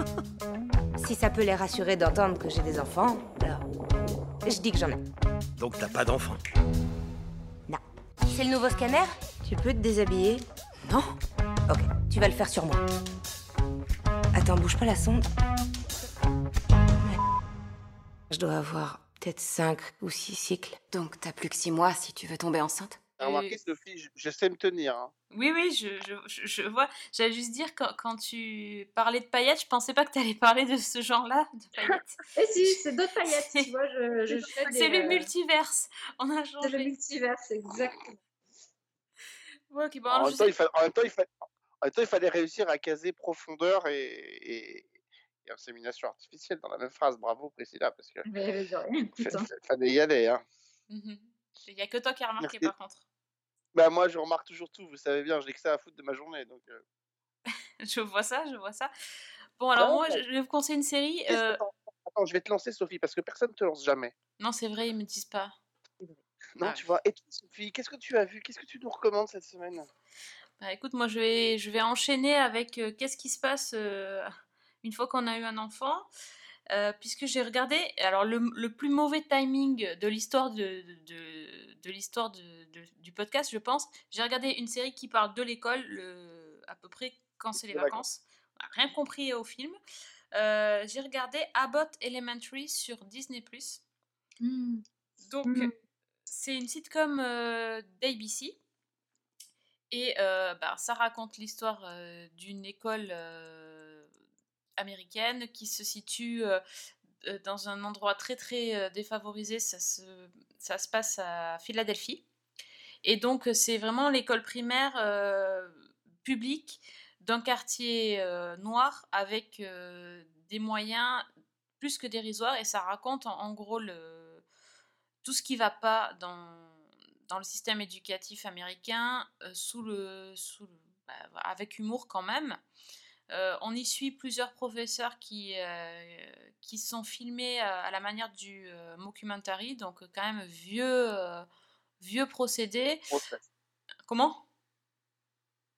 Si ça peut les rassurer d'entendre que j'ai des enfants, alors je dis que j'en ai. Donc t'as pas d'enfant. C'est le nouveau scanner? Tu peux te déshabiller? Non? Ok, tu vas le faire sur moi. Attends, bouge pas la sonde. Je dois avoir peut-être 5 ou 6 cycles. Donc t'as plus que six mois si tu veux tomber enceinte T'as remarqué, Sophie, je, je sais me tenir. hein. Oui, oui, je, je, vois. J'allais juste dire, quand, quand tu parlais de paillettes, je pensais pas que tu allais parler de ce genre-là, de paillettes. Et si, c'est d'autres paillettes, tu vois. C'est le euh, multiverse. On a C'est changé. le multiverse, exactement. Ouais, ok, bon, En même, temps, sais- il fa- en, même temps, il fa- en même temps, il fallait réussir à caser profondeur et, et, et insémination artificielle dans la même phrase. Bravo, Priscilla, parce que hein. fa- fallait y aller. Hein. Mhm. Il y a que toi qui as remarqué, Merci. par contre. Bah, moi, je remarque toujours tout, vous savez bien, j'ai que ça à foutre de ma journée. Donc, euh, Je vois ça, je vois ça. Bon, alors moi, ouais. je je vais vous conseiller une série. Euh, Attends, attends, je vais te lancer, Sophie, parce que personne ne te lance jamais. Non, c'est vrai, ils me disent pas. Non, Ah. tu vois. Et toi, Sophie, qu'est-ce que tu as vu? Qu'est-ce que tu nous recommandes cette semaine? Bah, écoute, moi, je vais, je vais enchaîner avec euh, qu'est-ce qui se passe euh, une fois qu'on a eu un enfant. Euh, puisque j'ai regardé, alors le, le plus mauvais timing de l'histoire de, de, de l'histoire de, de- du podcast, je pense, j'ai regardé une série qui parle de l'école, le- à peu près quand c'est les vacances. On n'a Rien compris au film. Euh, j'ai regardé Abbott Elementary sur Disney+. Mm. Donc, Mm. c'est une sitcom euh, d'ABC. Et euh, bah, ça raconte l'histoire euh, d'une école euh, américaine qui se situe euh, euh, dans un endroit très très euh, défavorisé. Ça se, ça se passe à Philadelphie. Et donc, c'est vraiment l'école primaire publique d'un quartier noir avec des moyens plus que dérisoires. Et ça raconte en, gros tout ce qui va pas dans, dans le système éducatif américain sous le, sous bah, avec humour quand même. Euh, on y suit plusieurs professeurs qui, euh, qui sont filmés euh, à la manière du mockumentary, donc quand même vieux, vieux procédé. Process. Comment?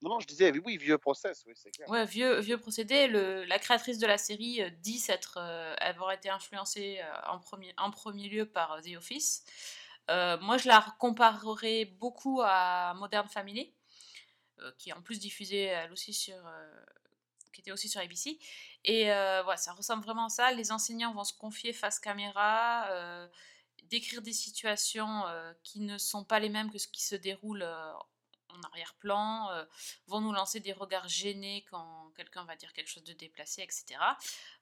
Non, non, je disais, oui, vieux process, oui, c'est clair. Ouais, vieux, vieux procédé. Le, la créatrice de la série dit s'être, euh, avoir été influencée en, premier, en premier lieu par The Office. Euh, moi, je la comparerais beaucoup à Modern Family, euh, qui est en plus diffusée elle aussi sur, euh, était aussi sur ABC. Et euh, voilà, ça ressemble vraiment à ça. Les enseignants vont se confier face caméra, euh, décrire des situations euh, qui ne sont pas les mêmes que ce qui se déroule en arrière-plan, euh, vont nous lancer des regards gênés quand quelqu'un va dire quelque chose de déplacé, etc.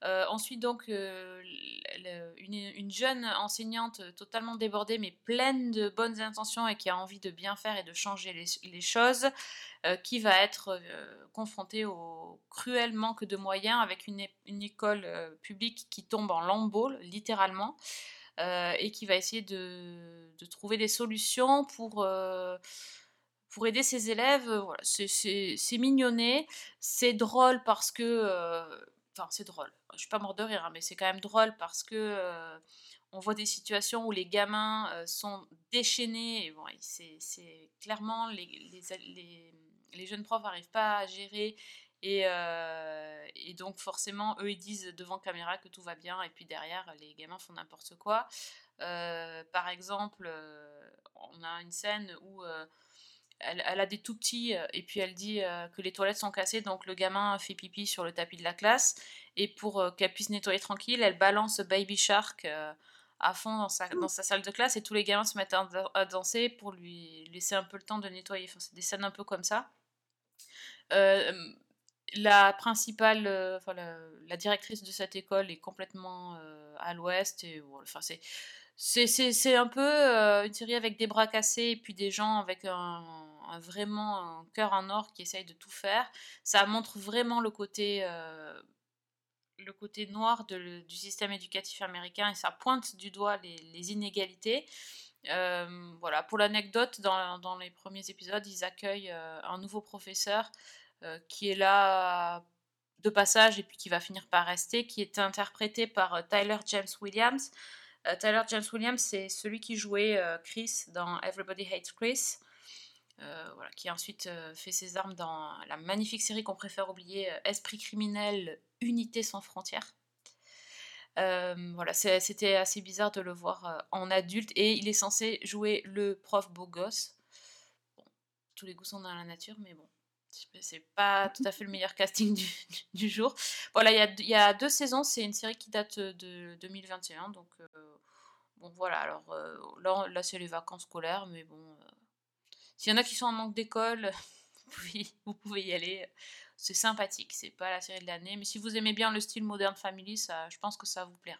Euh, ensuite, donc, euh, une, une jeune enseignante totalement débordée, mais pleine de bonnes intentions et qui a envie de bien faire et de changer les, les choses, qui va être confrontée au cruel manque de moyens avec une, une école publique qui tombe en lambeaux, littéralement, et qui va essayer de, de trouver des solutions pour... pour aider ses élèves, euh, voilà, c'est- mignonné, c'est drôle parce que... euh, Enfin, c'est drôle. Je suis pas morte de rire, hein, mais c'est quand même drôle parce que euh, on voit des situations où les gamins sont déchaînés. Et bon, c'est clairement les, les, les, jeunes profs n'arrivent pas à gérer. Et, et donc forcément, eux, ils disent devant caméra que tout va bien. Et puis derrière, les gamins font n'importe quoi. Par exemple, on a une scène où... elle, elle a des tout petits euh, et puis elle dit euh, que les toilettes sont cassées, donc le gamin fait pipi sur le tapis de la classe. Et pour euh, qu'elle puisse nettoyer tranquille, elle balance Baby Shark euh, à fond dans sa, dans sa salle de classe et tous les gamins se mettent à, dan- à danser pour lui laisser un peu le temps de nettoyer. Enfin, c'est des scènes un peu comme ça. La principale, enfin, la, la directrice de cette école est complètement à l'ouest. Et enfin, c'est, c'est, un peu euh, une série avec des bras cassés et puis des gens avec un, vraiment un cœur en or qui essayent de tout faire. Ça montre vraiment le côté euh, le côté noir de- du système éducatif américain et ça pointe du doigt les, les inégalités. Euh, voilà, pour l'anecdote, dans, dans les premiers épisodes, ils accueillent un nouveau professeur qui est là de passage et puis qui va finir par rester, qui est interprété par Tyler James Williams. Euh, Tyler James Williams, c'est celui qui jouait euh, Chris dans Everybody Hates Chris. Euh, qui a ensuite fait ses armes dans la magnifique série qu'on préfère oublier, Esprit criminel, Unité sans frontières. Voilà, c'était assez bizarre de le voir en adulte et il est censé jouer le prof beau gosse. Tous les goûts sont dans la nature, mais bon, c'est- pas tout à fait le meilleur casting du jour. Voilà, il y a, deux saisons, c'est une série qui date de 2021, donc euh, bon voilà, alors euh, là, c'est les vacances scolaires, mais bon, euh, s'il y en a qui sont en manque d'école, pouvez, vous pouvez y aller. C'est sympathique, c'est pas la série de l'année, mais si vous aimez bien le style Modern Family, je pense que ça vous plaira.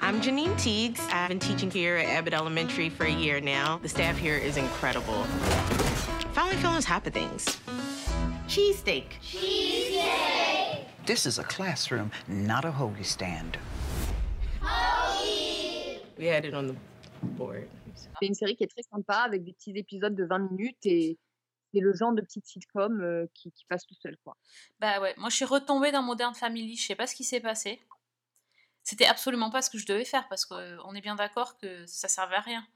I'm Janine Teagues. I've been teaching here at Abbott Elementary for a year now. The staff here is incredible. Finally feeling on top of things. Cheesesteak. This is a classroom, not a hoagie stand. We had it on the board. C'est une série qui est très sympa avec des petits épisodes de 20 minutes et c'est le genre de petite sitcom euh, qui, qui passe tout seul. Quoi. Bah ouais, moi je suis retombée dans Modern Family, je sais pas ce qui s'est passé. C'était absolument pas ce que je devais faire parce qu'on est bien d'accord que ça servait à rien.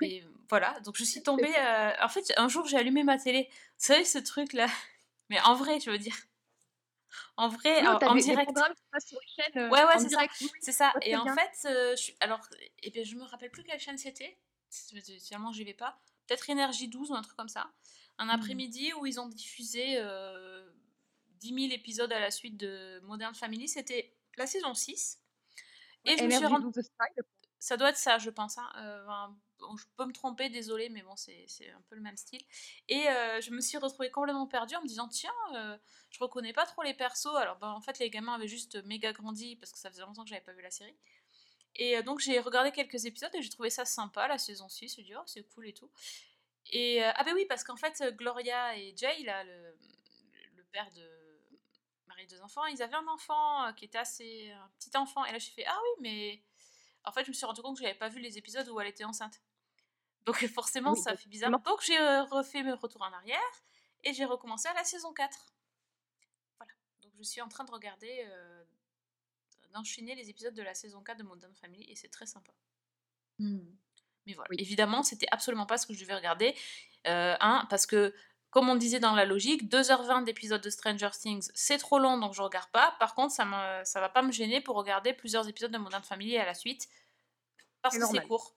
Mais voilà, donc je suis tombée. euh, En fait, un jour j'ai allumé ma télé. Vous savez ce truc là Mais en vrai, je veux dire. En vrai, Oui, en, en direct. sur les chaînes, euh, ouais, ouais, c'est ça. oui, C'est ça. Et en fait, euh, je alors, et bien, je me rappelle plus quelle chaîne c'était. Finalement, j'y vais pas. Peut-être Énergie 12 ou un truc comme ça. Un après-midi où ils ont diffusé euh, 10 000 épisodes à la suite de Modern Family. C'était la saison 6. Et je me suis Energy rendue. 12 Style. Ça doit être ça, je pense. hein. Euh, je peux me tromper, désolé, mais bon, c'est un peu le même style. Et euh, je me suis retrouvée complètement perdue en me disant tiens, euh, je reconnais pas trop les persos. Alors, ben, en fait, les gamins avaient juste méga grandi parce que ça faisait longtemps que j'avais pas vu la série. Et euh, donc, j'ai regardé quelques épisodes et j'ai trouvé ça sympa, la saison 6. Je me dis oh, c'est cool et tout. Et ah, ben oui, parce qu'en fait, Gloria et Jay, là, le, père de Marie deux enfants, ils avaient un enfant qui était assez. un petit enfant. Et là, j'ai fait ah oui, mais. En fait, je me suis rendu compte que j'avais pas vu les épisodes où elle était enceinte. Donc forcément, Oui, ça fait bizarre. Donc j'ai euh, refait mes retours en arrière et j'ai recommencé à la saison 4. Voilà. Donc je suis en train de regarder, euh, d'enchaîner les épisodes de la saison 4 de Modern Family et c'est très sympa. Mais voilà, évidemment, c'était absolument pas ce que je devais regarder. Euh, un, parce que, comme on disait dans la logique, 2h20 d'épisodes de Stranger Things, c'est trop long, donc je regarde pas. Par contre, ça, me, ça va pas me gêner pour regarder plusieurs épisodes de Modern Family à la suite. Parce que c'est court.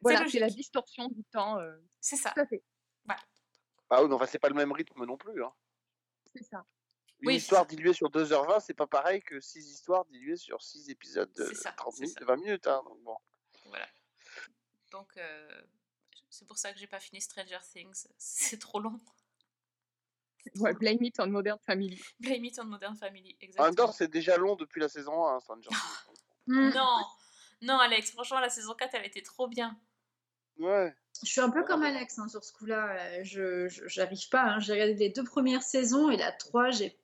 Voilà, C'est c'est la distorsion du temps. euh, C'est ça. Tout à fait. Ah oui, mais enfin, c'est pas le même rythme non plus. Hein. C'est ça. Une Oui, histoire diluée sur 2h20, c'est pas pareil que 6 histoires diluées sur 6 épisodes de C'est ça, 30 c'est minutes, ça. de 20 minutes. Hein, donc bon. Voilà. Donc, euh, c'est pour ça que j'ai pas fini Stranger Things. C'est trop long. Ouais, blame it on Modern Family. Blame it on Modern Family, En même exactement. temps, c'est déjà long depuis la saison 1, Stranger Things. Non, non, Alex, franchement, la saison 4, elle était trop bien. Ouais. Je suis un peu comme Alex hein, sur ce coup-là. Je j'arrive pas. hein. J'ai regardé les deux premières saisons et la 3, j'ai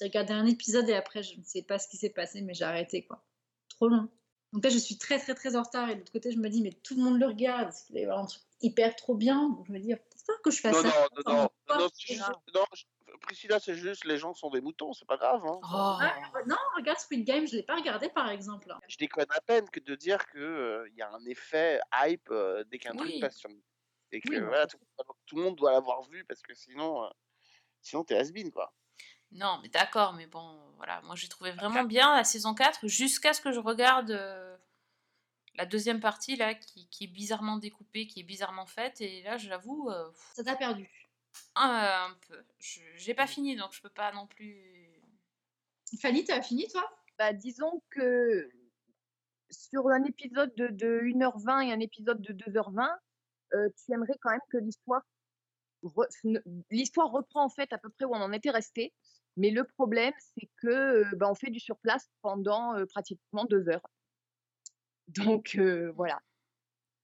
j'ai regardé un épisode et après, je ne sais pas ce qui s'est passé, mais j'ai arrêté quoi. Trop long. Donc là, je suis très très très en retard et de l'autre côté, je me dis, mais tout le monde le regarde. Qu'il va y avoir un truc hyper trop bien. Donc je me dis, c'est pas que je fasse Non, ça. non, non, non, non, juste- non, je- Priscilla, c'est juste les gens sont des moutons, c'est pas grave. Hein. Ah, non, regarde Squid Game, je l'ai pas regardé par exemple. Je déconne à peine que de dire qu'il il y a un effet hype euh, dès qu'un Oui. truc passe sur. Et que Oui, voilà, tout, tout le monde doit l'avoir vu parce que sinon, euh, sinon t'es has quoi. Non, mais d'accord, mais bon, voilà. Moi, j'ai trouvé vraiment bien la saison 4 jusqu'à ce que je regarde euh, la deuxième partie, là, qui, qui est bizarrement découpée, qui est bizarrement faite. Et là, j'avoue. euh, Ça t'a perdu. un, un peu. Je- J'ai pas fini, donc je peux pas non plus. Fanny, t'as fini toi? Bah, disons que sur un épisode de, de 1h20 et un épisode de 2h20, euh, tu aimerais quand même que l'histoire re- l'histoire reprend en fait à peu près où on en était resté. Mais le problème, c'est que bah, on fait du surplace pendant euh, pratiquement deux heures. Donc euh, voilà.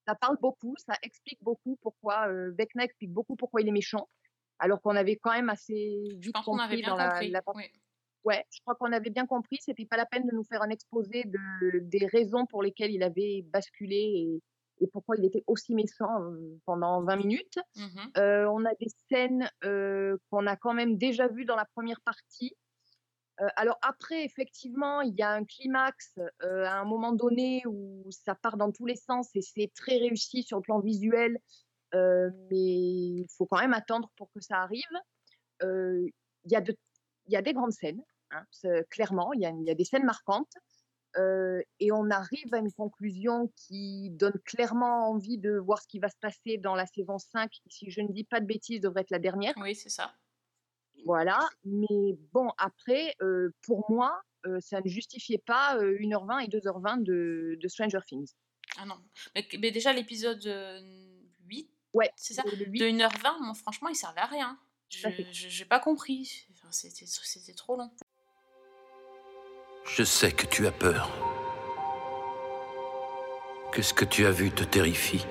Ça parle beaucoup, ça explique beaucoup pourquoi euh, Vecna explique beaucoup pourquoi il est méchant. alors qu'on avait quand même assez vite pense qu'on avait compris bien dans la, compris. la oui. Ouais, je crois qu'on avait bien compris. C'était pas la peine de nous faire un exposé de, des raisons pour lesquelles il avait basculé et, pourquoi il était aussi méchant euh, pendant 20 minutes. Mhm. Euh, on a des scènes euh, qu'on a quand même déjà vues dans la première partie. Euh, alors après, effectivement, il y a un climax à un moment donné où ça part dans tous les sens et c'est très réussi sur le plan visuel, mais il faut quand même attendre pour que ça arrive. Il y, a y des grandes scènes, hein, clairement, il y, a, il y a des scènes marquantes. Euh, et on arrive à une conclusion qui donne clairement envie de voir ce qui va se passer dans la saison 5, qui, si je ne dis pas de bêtises, devrait être la dernière. Oui, c'est ça. Voilà, mais bon, après, euh, pour moi, euh, ça ne justifiait pas euh, 1h20 et 2h20 de, de Stranger Things. Ah non. Mais, mais déjà, l'épisode euh, 8, Ouais, c'est ça? De 1h20, moi, franchement, il servait à rien. Je j'ai pas compris. Enfin, c'était trop long. Je sais que tu as peur. Que ce que tu as vu te terrifie?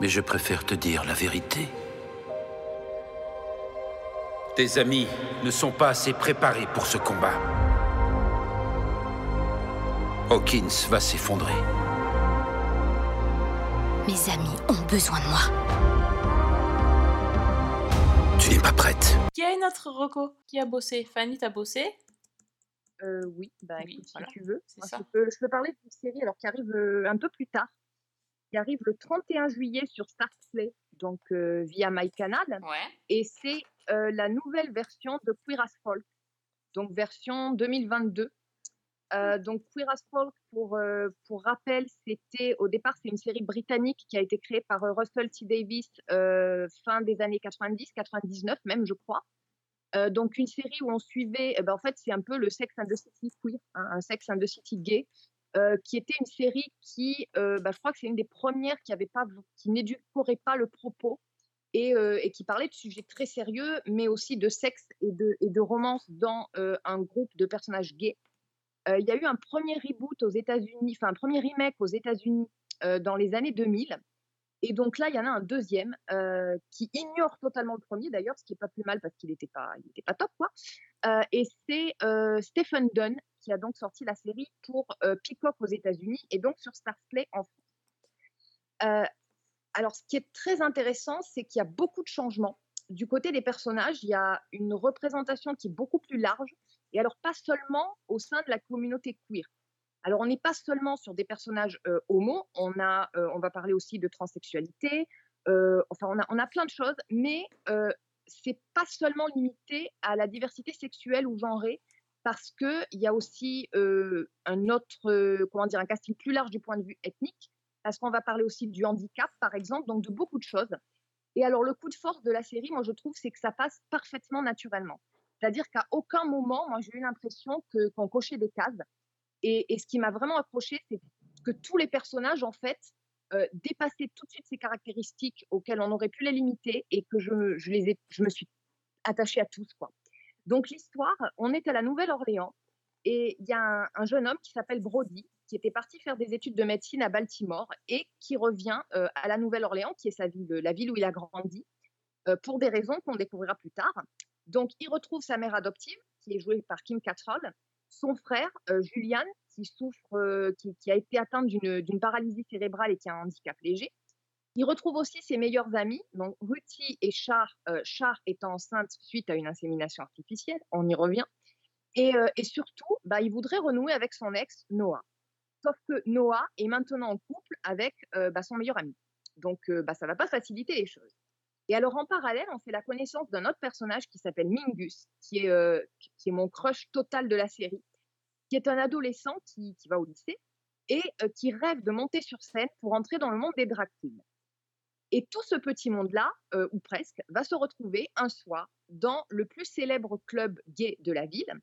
Mais je préfère te dire la vérité. Tes amis ne sont pas assez préparés pour ce combat. Hawkins va s'effondrer. Mes amis ont besoin de moi. Tu n'es pas prête. Qui a notre Rocco Qui a bossé? Fanny, t'as bossé? Euh, oui, bah Oui, écoute, voilà, si tu veux. Moi, ça. Je, peux, je peux parler d'une série alors, qui arrive euh, un peu plus tard, qui arrive le 31 juillet sur Stars Play, donc euh, via MyCanal. Ouais. Et c'est euh, la nouvelle version de Queer as Folk, donc version 2022. Euh, donc Queer as Folk, pour, rappel, c'était au départ c'est une série britannique qui a été créée par Russell T Davis fin des années 90, 99 même je crois. Donc une série où on suivait, eh ben, en fait c'est un peu le Sex and the City queer, hein, un Sex and the City gay, qui était une série qui, bah, je crois que c'est une des premières qui avait pas, qui n'éduquerait pas le propos et, qui parlait de sujets très sérieux, mais aussi de sexe et de, romance dans un groupe de personnages gays. Euh, Il y a eu un premier reboot aux États-Unis, enfin un premier remake aux États-Unis euh, dans les années 2000. Et donc là, il y en a un deuxième euh, qui ignore totalement le premier d'ailleurs, ce qui est pas plus mal parce qu'il n'était pas, il pas top quoi. Et c'est Stephen Dunn qui a donc sorti la série pour Peacock aux États-Unis et donc sur Starsplay en France. Alors, ce qui est très intéressant, c'est qu'il y a beaucoup de changements. Du côté des personnages, il y a une représentation qui est beaucoup plus large, et alors pas seulement au sein de la communauté queer. Alors, on n'est pas seulement sur des personnages euh, homo, on, a, euh, on va parler aussi de transsexualité, euh, enfin, on a, on a plein de choses, mais euh, c'est pas seulement limité à la diversité sexuelle ou genrée, parce qu'il y a aussi un autre, comment dire, un casting plus large du point de vue ethnique, parce qu'on va parler aussi du handicap, par exemple, donc de beaucoup de choses. Et alors, le coup de force de la série, moi, je trouve, c'est que ça passe parfaitement naturellement. C'est-à-dire qu'à aucun moment, moi, j'ai eu l'impression qu'on cochait des cases. Et, ce qui m'a vraiment accroché, c'est que tous les personnages, en fait, euh, dépassaient tout de suite ces caractéristiques auxquelles on aurait pu les limiter et que je, me suis attachée à tous. Donc, l'histoire, on est à la Nouvelle-Orléans et il y a un, un jeune homme qui s'appelle Brody, qui était parti faire des études de médecine à Baltimore et qui revient euh, à la Nouvelle-Orléans, qui est sa ville, la ville où il a grandi, euh, pour des raisons qu'on découvrira plus tard. Donc, il retrouve sa mère adoptive, qui est jouée par Kim Cattrall, son frère, euh, Julian, qui souffre, euh, qui, a été atteint d'une paralysie cérébrale et qui a un handicap léger. Il retrouve aussi ses meilleurs amis, donc Ruthie et Char, euh, Char étant enceinte suite à une insémination artificielle, on y revient. Et, et surtout, bah, il voudrait renouer avec son ex, Noah. Sauf que Noah est maintenant en couple avec bah, son meilleur ami. Donc, bah, ça ne va pas faciliter les choses. Et alors, en parallèle, on fait la connaissance d'un autre personnage qui s'appelle Mingus, qui est, euh, qui est mon crush total de la série, qui est un adolescent qui, qui va au lycée et euh, qui rêve de monter sur scène pour entrer dans le monde des drag queens. Et tout ce petit monde-là, euh, ou presque, va se retrouver un soir dans le plus célèbre club gay de la ville.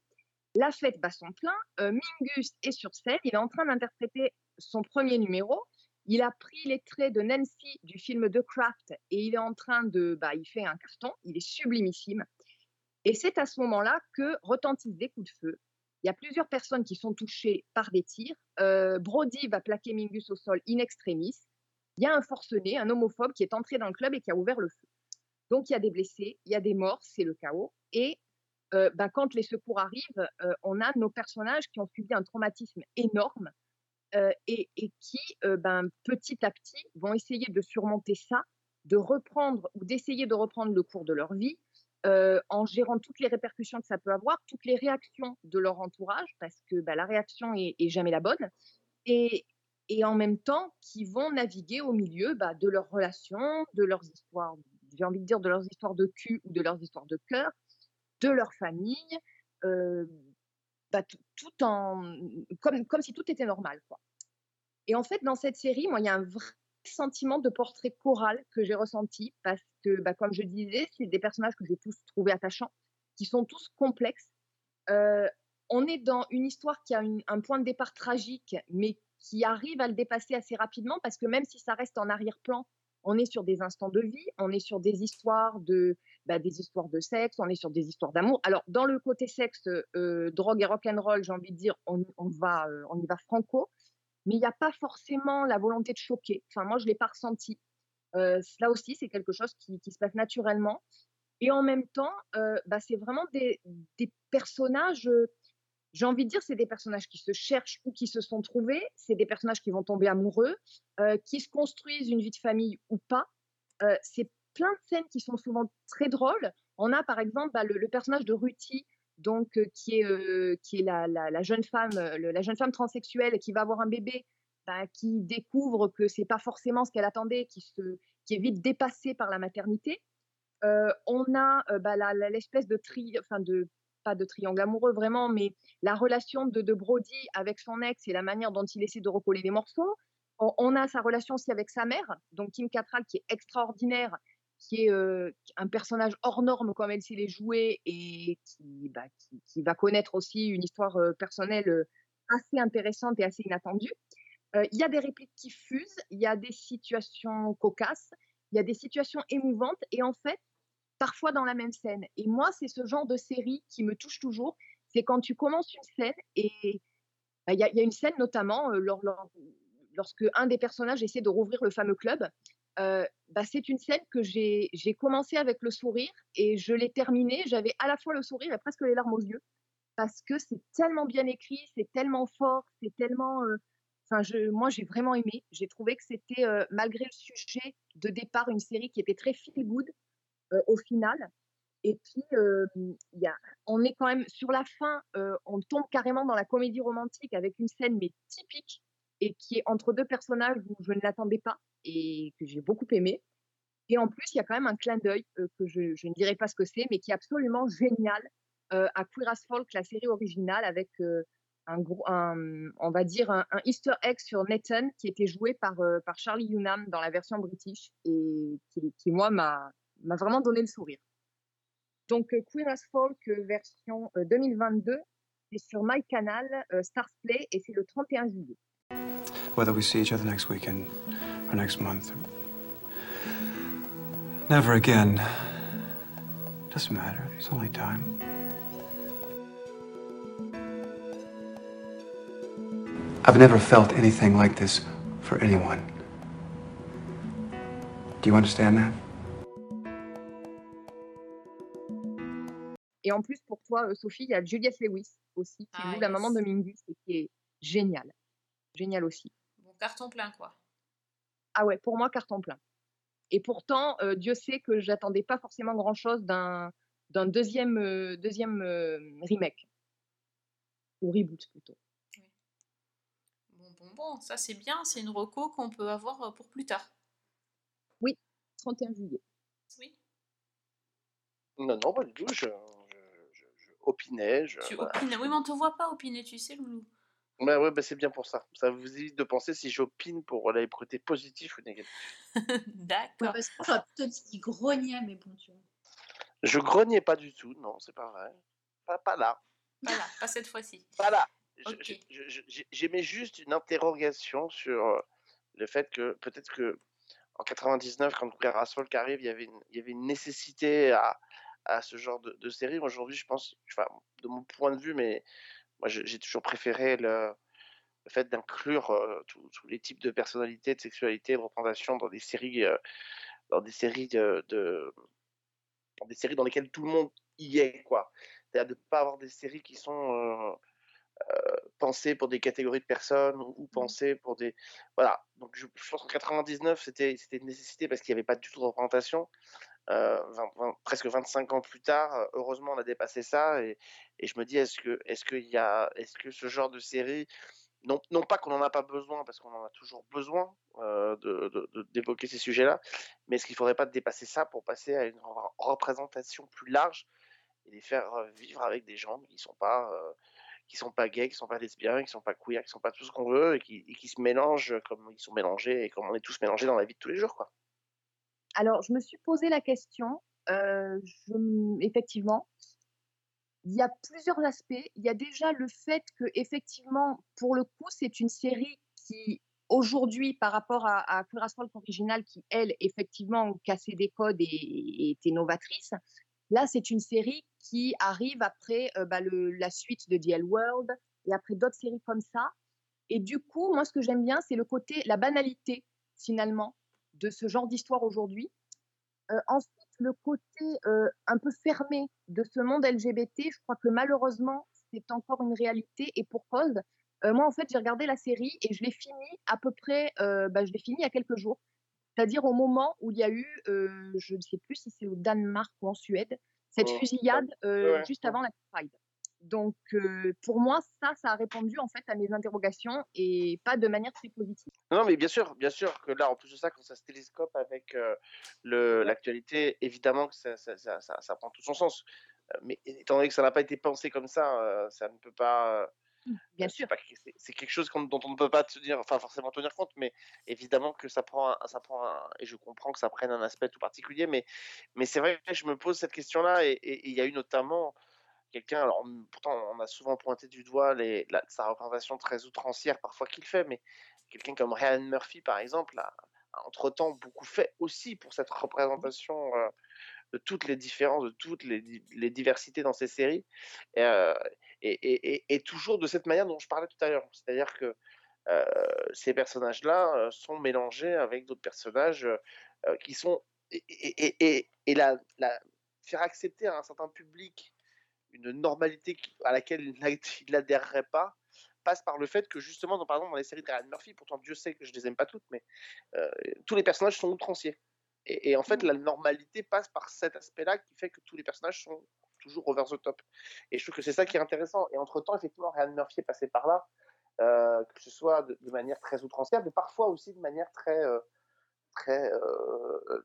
La fête bat son plein, Mingus est sur scène, il est en train d'interpréter son premier numéro. Il a pris les traits de Nancy du film The Craft et il est en train de, bah, il fait un carton, il est sublimissime. Et c'est à ce moment-là que retentissent des coups de feu. Il y a plusieurs personnes qui sont touchées par des tirs. Euh, Brody va plaquer Mingus au sol in extremis. il y a un forcené, un homophobe qui est entré dans le club et qui a ouvert le feu. Donc il y a des blessés, il y a des morts, c'est le chaos. Et euh, ben, quand les secours arrivent, euh, on a nos personnages qui ont subi un traumatisme énorme euh, et, qui, euh, ben, petit à petit, vont essayer de surmonter ça, de reprendre ou d'essayer de reprendre le cours de leur vie euh, en gérant toutes les répercussions que ça peut avoir, toutes les réactions de leur entourage, parce que ben, la réaction est, jamais la bonne, et, en même temps qui vont naviguer au milieu bah, de leurs relations, de leurs histoires, j'ai envie de dire de leurs histoires de cul ou de leurs histoires de cœur, de leur famille, euh, bah, en comme, comme si tout était normal. Quoi. Et en fait, dans cette série, moi, il y a un vrai sentiment de portrait choral que j'ai ressenti parce que, bah, comme je disais, c'est des personnages que j'ai tous trouvés attachants, qui sont tous complexes. Euh, on est dans une histoire qui a un point de départ tragique, mais qui arrive à le dépasser assez rapidement parce que même si ça reste en arrière-plan, on est sur des instants de vie, on est sur des histoires de, bah, des histoires de sexe, on est sur des histoires d'amour. Alors dans le côté sexe, euh, drogue et rock and roll, j'ai envie de dire, on, va, euh, on y va franco, mais il n'y a pas forcément la volonté de choquer. Enfin moi je l'ai pas ressenti. Euh, là aussi c'est quelque chose qui, se passe naturellement. Et en même temps, euh, bah, c'est vraiment des, personnages. j'ai envie de dire, c'est des personnages qui se cherchent ou qui se sont trouvés. C'est des personnages qui vont tomber amoureux, qui se construisent une vie de famille ou pas. C'est plein de scènes qui sont souvent très drôles. On a par exemple bah, le, personnage de Ruthie, donc euh, qui est euh, qui est la, la, jeune femme, euh, la jeune femme transsexuelle qui va avoir un bébé, bah, qui découvre que c'est pas forcément ce qu'elle attendait, qui se qui est vite dépassée par la maternité. On a bah, l'espèce de tri, enfin de pas de triangle amoureux vraiment, mais la relation de, de Brody avec son ex et la manière dont il essaie de recoller les morceaux. On, on a sa relation aussi avec sa mère, donc Kim Cattrall qui est extraordinaire, qui est un personnage hors norme comme elle sait les jouer et qui, bah, qui, va connaître aussi une histoire personnelle assez intéressante et assez inattendue. Il y a des répliques qui fusent, il y a des situations cocasses, il y a des situations émouvantes et en fait, parfois dans la même scène. Et moi, c'est ce genre de série qui me touche toujours. C'est quand tu commences une scène et bah, il y, a, une scène notamment lors- lors- lorsque un des personnages essaie de rouvrir le fameux club. Bah, c'est une scène que j'ai commencé avec le sourire et je l'ai terminée. J'avais à la fois le sourire et presque les larmes aux yeux parce que c'est tellement bien écrit, c'est tellement fort, c'est tellement. Enfin, moi, j'ai vraiment aimé. J'ai trouvé que c'était, malgré le sujet de départ, une série qui était très feel good au final. Et puis, on est quand même sur la fin, on tombe carrément dans la comédie romantique avec une scène mais typique et qui est entre deux personnages où je ne l'attendais pas et que j'ai beaucoup aimé. Et en plus, il y a quand même un clin d'œil euh, que je, ne dirai pas ce que c'est, mais qui est absolument génial euh, à Queer as Folk, la série originale, avec euh, un, gros, on va dire un, Easter egg sur Nathan qui était joué par, par Charlie Hunnam dans la version british et qui, qui moi, m'a vraiment donné le sourire. Donc, Queer as Folk version euh, 2022, c'est sur MyCanal, euh, Stars Play, et c'est le 31 juillet. Whether we see each other next weekend or next month. Never again. Doesn't matter. It's only time. I've never felt anything like this for anyone. Do you understand that? Et en plus, pour toi, euh, Sophie, il y a Juliette Lewis aussi, qui Ah, joue la yes. maman de Mingus et qui est géniale. Génial aussi. Bon, carton plein, quoi. Ah ouais, pour moi, carton plein. Et pourtant, euh, Dieu sait que j'attendais pas forcément grand-chose d'un d'un deuxième, euh, deuxième euh, remake. Ou reboot plutôt. Bon, bon, bon, ça c'est bien, c'est une reco qu'on peut avoir pour plus tard. Oui, 31 juillet. Oui. Non, non, pas du tout. Je, je, je- je opinais. Je, Tu voilà. opines. Oui, mais on te voit pas opiner, tu sais, Loulou. Bah ouais, bah c'est bien pour ça. Ça vous évite de penser si j'opine pour les côtés positifs ou négatifs. D'accord. parce que moi, j'aurais plutôt dit qu'il grognait, mais bon, tu vois. Je grognais pas du tout, non, c'est pas vrai. Pas, pas là. Voilà, pas cette fois-ci. Pas là. Je- Ok. je- je- je- j'ai- J'émets juste une interrogation sur euh, le fait que peut-être que en 99, quand as Folk arrive, il y avait une, il y avait une nécessité à, à ce genre de, de série. Aujourd'hui, je pense, enfin, de mon point de vue, mais moi, j'ai toujours préféré le, le fait d'inclure euh, tous les types de personnalités, de sexualité, de représentation dans des séries, euh, dans des séries de, de- dans des séries dans lesquelles tout le monde y est, quoi. C'est-à-dire de ne pas avoir des séries qui sont euh, euh, pensées pour des catégories de personnes ou, ou pensées pour des, voilà. Donc je, je pense qu'en 99 c'était c'était une nécessité parce qu'il n'y avait pas du tout de représentation. Euh, 20 20 presque 25 ans plus tard, euh, heureusement on a dépassé ça et, je me dis est-ce que est-ce a est-ce que ce genre de série non, non pas qu'on n'en a pas besoin, parce qu'on en a toujours besoin euh, d'évoquer ces sujets-là, mais est-ce qu'il ne faudrait pas dépasser ça pour passer à une re- représentation plus large et les faire vivre avec des gens qui sont pas euh, qui sont pas gays, qui sont pas lesbiens, qui sont pas queer, qui sont pas tout ce qu'on veut et qui, et qui se mélangent comme ils sont mélangés et comme on est tous mélangés dans la vie de tous les jours, quoi. Alors, je me suis posé la question. euh, je effectivement, il y a plusieurs aspects. Il y a déjà le fait que, effectivement, pour le coup, c'est une série qui, aujourd'hui, par rapport à, à Folk original, qui, elle, effectivement, cassait des codes et, et était novatrice, là, c'est une série qui arrive après bah, le- la suite de The L World et après d'autres séries comme ça. Et du coup, moi, ce que j'aime bien, c'est le côté, la banalité, finalement, de ce genre d'histoire aujourd'hui. Euh, ensuite, le côté euh, un peu fermé de ce monde LGBT, je crois que malheureusement, c'est encore une réalité et pour cause. Euh, moi, en fait, j'ai regardé la série et je l'ai fini à peu près, bah, je l'ai fini il y a quelques jours. C'est-à-dire au moment où il y a eu, je ne sais plus si c'est au Danemark ou en Suède, cette Oh, fusillade ouais, juste avant la Pride. Donc, euh, pour moi, ça, ça a répondu en fait à mes interrogations et pas de manière très positive. Non, mais bien sûr, bien sûr que là, en plus de ça, quand ça se télescope avec euh, l'actualité, évidemment que ça, ça, ça, ça, prend tout son sens. Mais étant donné que ça n'a pas été pensé comme ça, euh, ça ne peut pas. euh, Bien sûr. c'est- quelque chose dont on ne peut pas tenir, enfin forcément tenir compte, mais évidemment que ça prend, un- ça prend un- et je comprends que ça prenne un aspect tout particulier, mais, mais c'est vrai que je me pose cette question-là, et il y a eu notamment quelqu'un, alors pourtant on a souvent pointé du doigt la- sa représentation très outrancière parfois qu'il fait, mais quelqu'un comme Ryan Murphy par exemple a, entre-temps beaucoup fait aussi pour cette représentation euh, de toutes les différences, de toutes les, di- les diversités dans ces séries, et, euh, et, et- et- toujours de cette manière dont je parlais tout à l'heure, c'est-à-dire que euh, ces personnages-là sont mélangés avec d'autres personnages qui sont et la, la- faire accepter à un certain public une normalité à laquelle il n'a- il n'adhérerait pas passe par le fait que justement dans, par exemple dans les séries de Ryan Murphy pourtant Dieu sait que je les aime pas toutes mais euh, tous les personnages sont outranciers. Et, et en fait la normalité passe par cet aspect là qui fait que tous les personnages sont toujours over the top. Et je trouve que c'est ça qui est intéressant. Et entre temps effectivement Ryan Murphy est passé par là euh, que ce soit de, de manière très outrancière mais parfois aussi de manière très euh, très,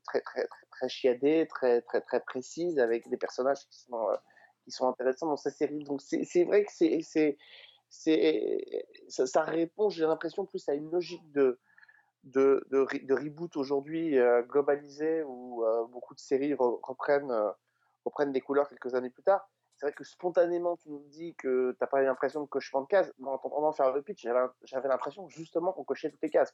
très, très, très, très chiadée, très, très, très précise, avec des personnages qui sont, qui sont intéressants dans ces séries. Donc c'est vrai que c'est, ça, ça répond, j'ai l'impression, plus à une logique de, de, de, re- de reboot aujourd'hui euh, globalisé où euh, beaucoup de séries re- reprennent, euh, reprennent des couleurs quelques années plus tard. C'est vrai que spontanément, tu nous dis que t'as pas l'impression de cochement de cases, mais en t'entendant faire le pitch, j'avais l'impression justement qu'on cochait toutes les cases.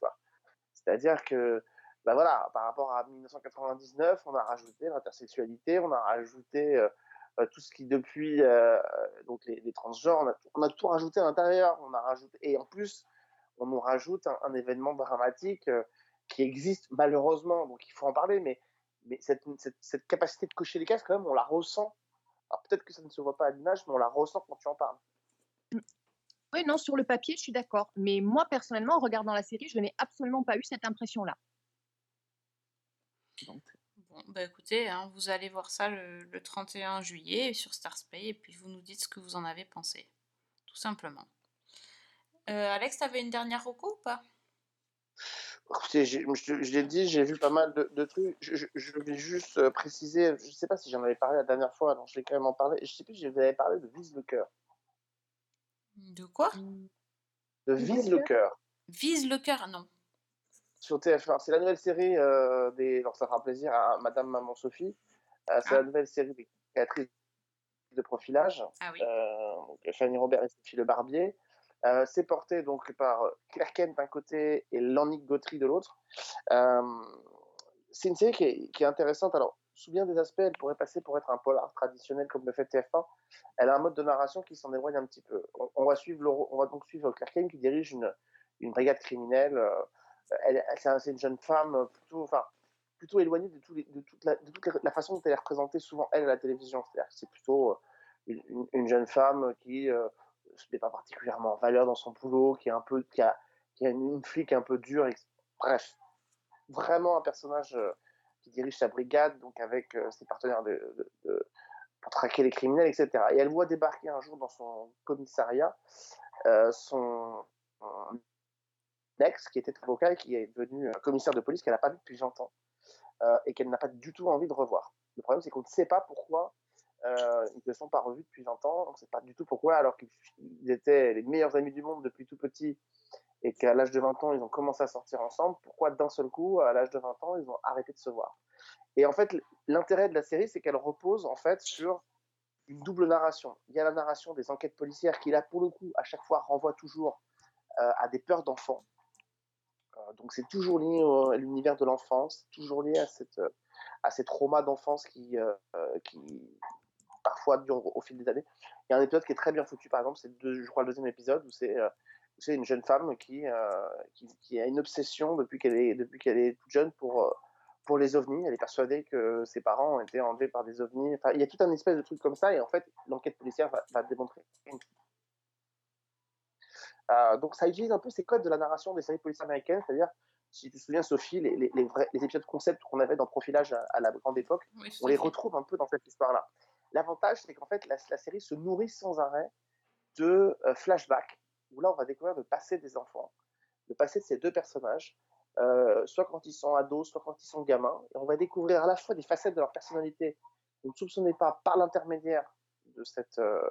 C'est-à-dire que, bah voilà, par rapport à 1999, on a rajouté l'intersexualité, on a rajouté euh, tout ce qui depuis, euh, donc les, les transgenres, on a, tout- on a tout rajouté à l'intérieur, on a rajouté, et en plus, on nous rajoute un, un événement dramatique euh, qui existe malheureusement, donc il faut en parler, mais, mais cette, cette, cette capacité de cocher les cases, quand même, on la ressent. Alors peut-être que ça ne se voit pas à l'image, mais on la ressent quand tu en parles. Oui, non, sur le papier, je suis d'accord. Mais moi, personnellement, en regardant la série, je n'ai absolument pas eu cette impression-là. Bah écoutez, hein, vous allez voir ça le, le 31 juillet sur Starsplay et puis vous nous dites ce que vous en avez pensé. Tout simplement. Euh, Alex, t'avais une dernière reco ou pas? Écoutez, je, je l'ai dit, j'ai vu pas mal de, de trucs. Je, vais juste euh, préciser, je sais pas si j'en avais parlé la dernière fois, donc je vais quand même en parler. Je sais plus si je vous avais parlé de Vise le cœur. De quoi? De Vise le cœur? Vise le cœur, non. Sur TF1. C'est la nouvelle série euh, des. Alors ça fera plaisir à Madame Maman Sophie. Euh, c'est la nouvelle série des créatrices de profilage. Ah oui. Euh, donc, Fanny Robert et Sophie Le Barbier. Euh, c'est porté donc par Claire Kent d'un côté et Lannick Gautry de l'autre. C'est une série qui est, qui est intéressante. Alors, sous bien des aspects, elle pourrait passer pour être un polar traditionnel comme le fait TF1. Elle a un mode de narration qui s'en éloigne un petit peu. On, on va, suivre le, on va donc suivre Claire Kane qui dirige une, une brigade criminelle. Euh, c'est un- c'est une jeune femme plutôt, enfin, plutôt éloignée de, toute, la, façon dont elle est représentée souvent, elle, à la télévision. C'est plutôt euh, une, une- une jeune femme qui euh, se met pas particulièrement en valeur dans son boulot, qui, est un peu, qui, a, une, flic un peu dure. bref, vraiment un personnage euh, qui dirige sa brigade, donc avec euh, ses partenaires de, pour traquer les criminels, etc. Et elle voit débarquer un jour dans son commissariat euh, son ex, qui était avocat et qui est devenu euh, commissaire de police qu'elle n'a pas vu depuis 20 ans euh, et qu'elle n'a pas du tout envie de revoir. Le problème, c'est qu'on ne sait pas pourquoi euh, ils ne se sont pas revus depuis 20 ans. On ne sait pas du tout pourquoi, alors qu'ils ils étaient les meilleurs amis du monde depuis tout petit et qu'à l'âge de 20 ans, ils ont commencé à sortir ensemble. Pourquoi d'un seul coup, à l'âge de 20 ans, ils ont arrêté de se voir? Et en fait, l'intérêt de la série, c'est qu'elle repose en fait sur une double narration. Il y a la narration des enquêtes policières qui, là, pour le coup, à chaque fois, renvoie toujours à des peurs d'enfants. Euh, donc c'est toujours lié à l'univers de l'enfance, toujours lié à, cette, à ces traumas d'enfance qui, euh, euh, qui parfois durent au, fil des années. Il y a un épisode qui est très bien foutu, par exemple, c'est je crois le deuxième épisode où c'est c'est une jeune femme qui, qui, a une obsession depuis qu'elle est, depuis qu'elle est toute jeune pour, pour les ovnis. Elle est persuadée que ses parents ont été enlevés par des ovnis. Enfin, il y a tout un espèce de truc comme ça et en fait, l'enquête policière va démontrer. Euh, donc ça utilise un peu ces codes de la narration des séries policières américaines, c'est-à-dire, si tu te souviens Sophie, les, les, les vrais, les épisodes concept qu'on avait dans Profilage à, à la grande époque, Oui, on les retrouve un peu dans cette histoire-là. L'avantage, c'est qu'en fait, la, la série se nourrit sans arrêt de euh, flashbacks, où là, on va découvrir le passé des enfants, le passé de ces deux personnages, euh, soit quand ils sont ados, soit quand ils sont gamins, et on va découvrir à la fois des facettes de leur personnalité qu'on ne soupçonnait pas par l'intermédiaire de, cette, euh,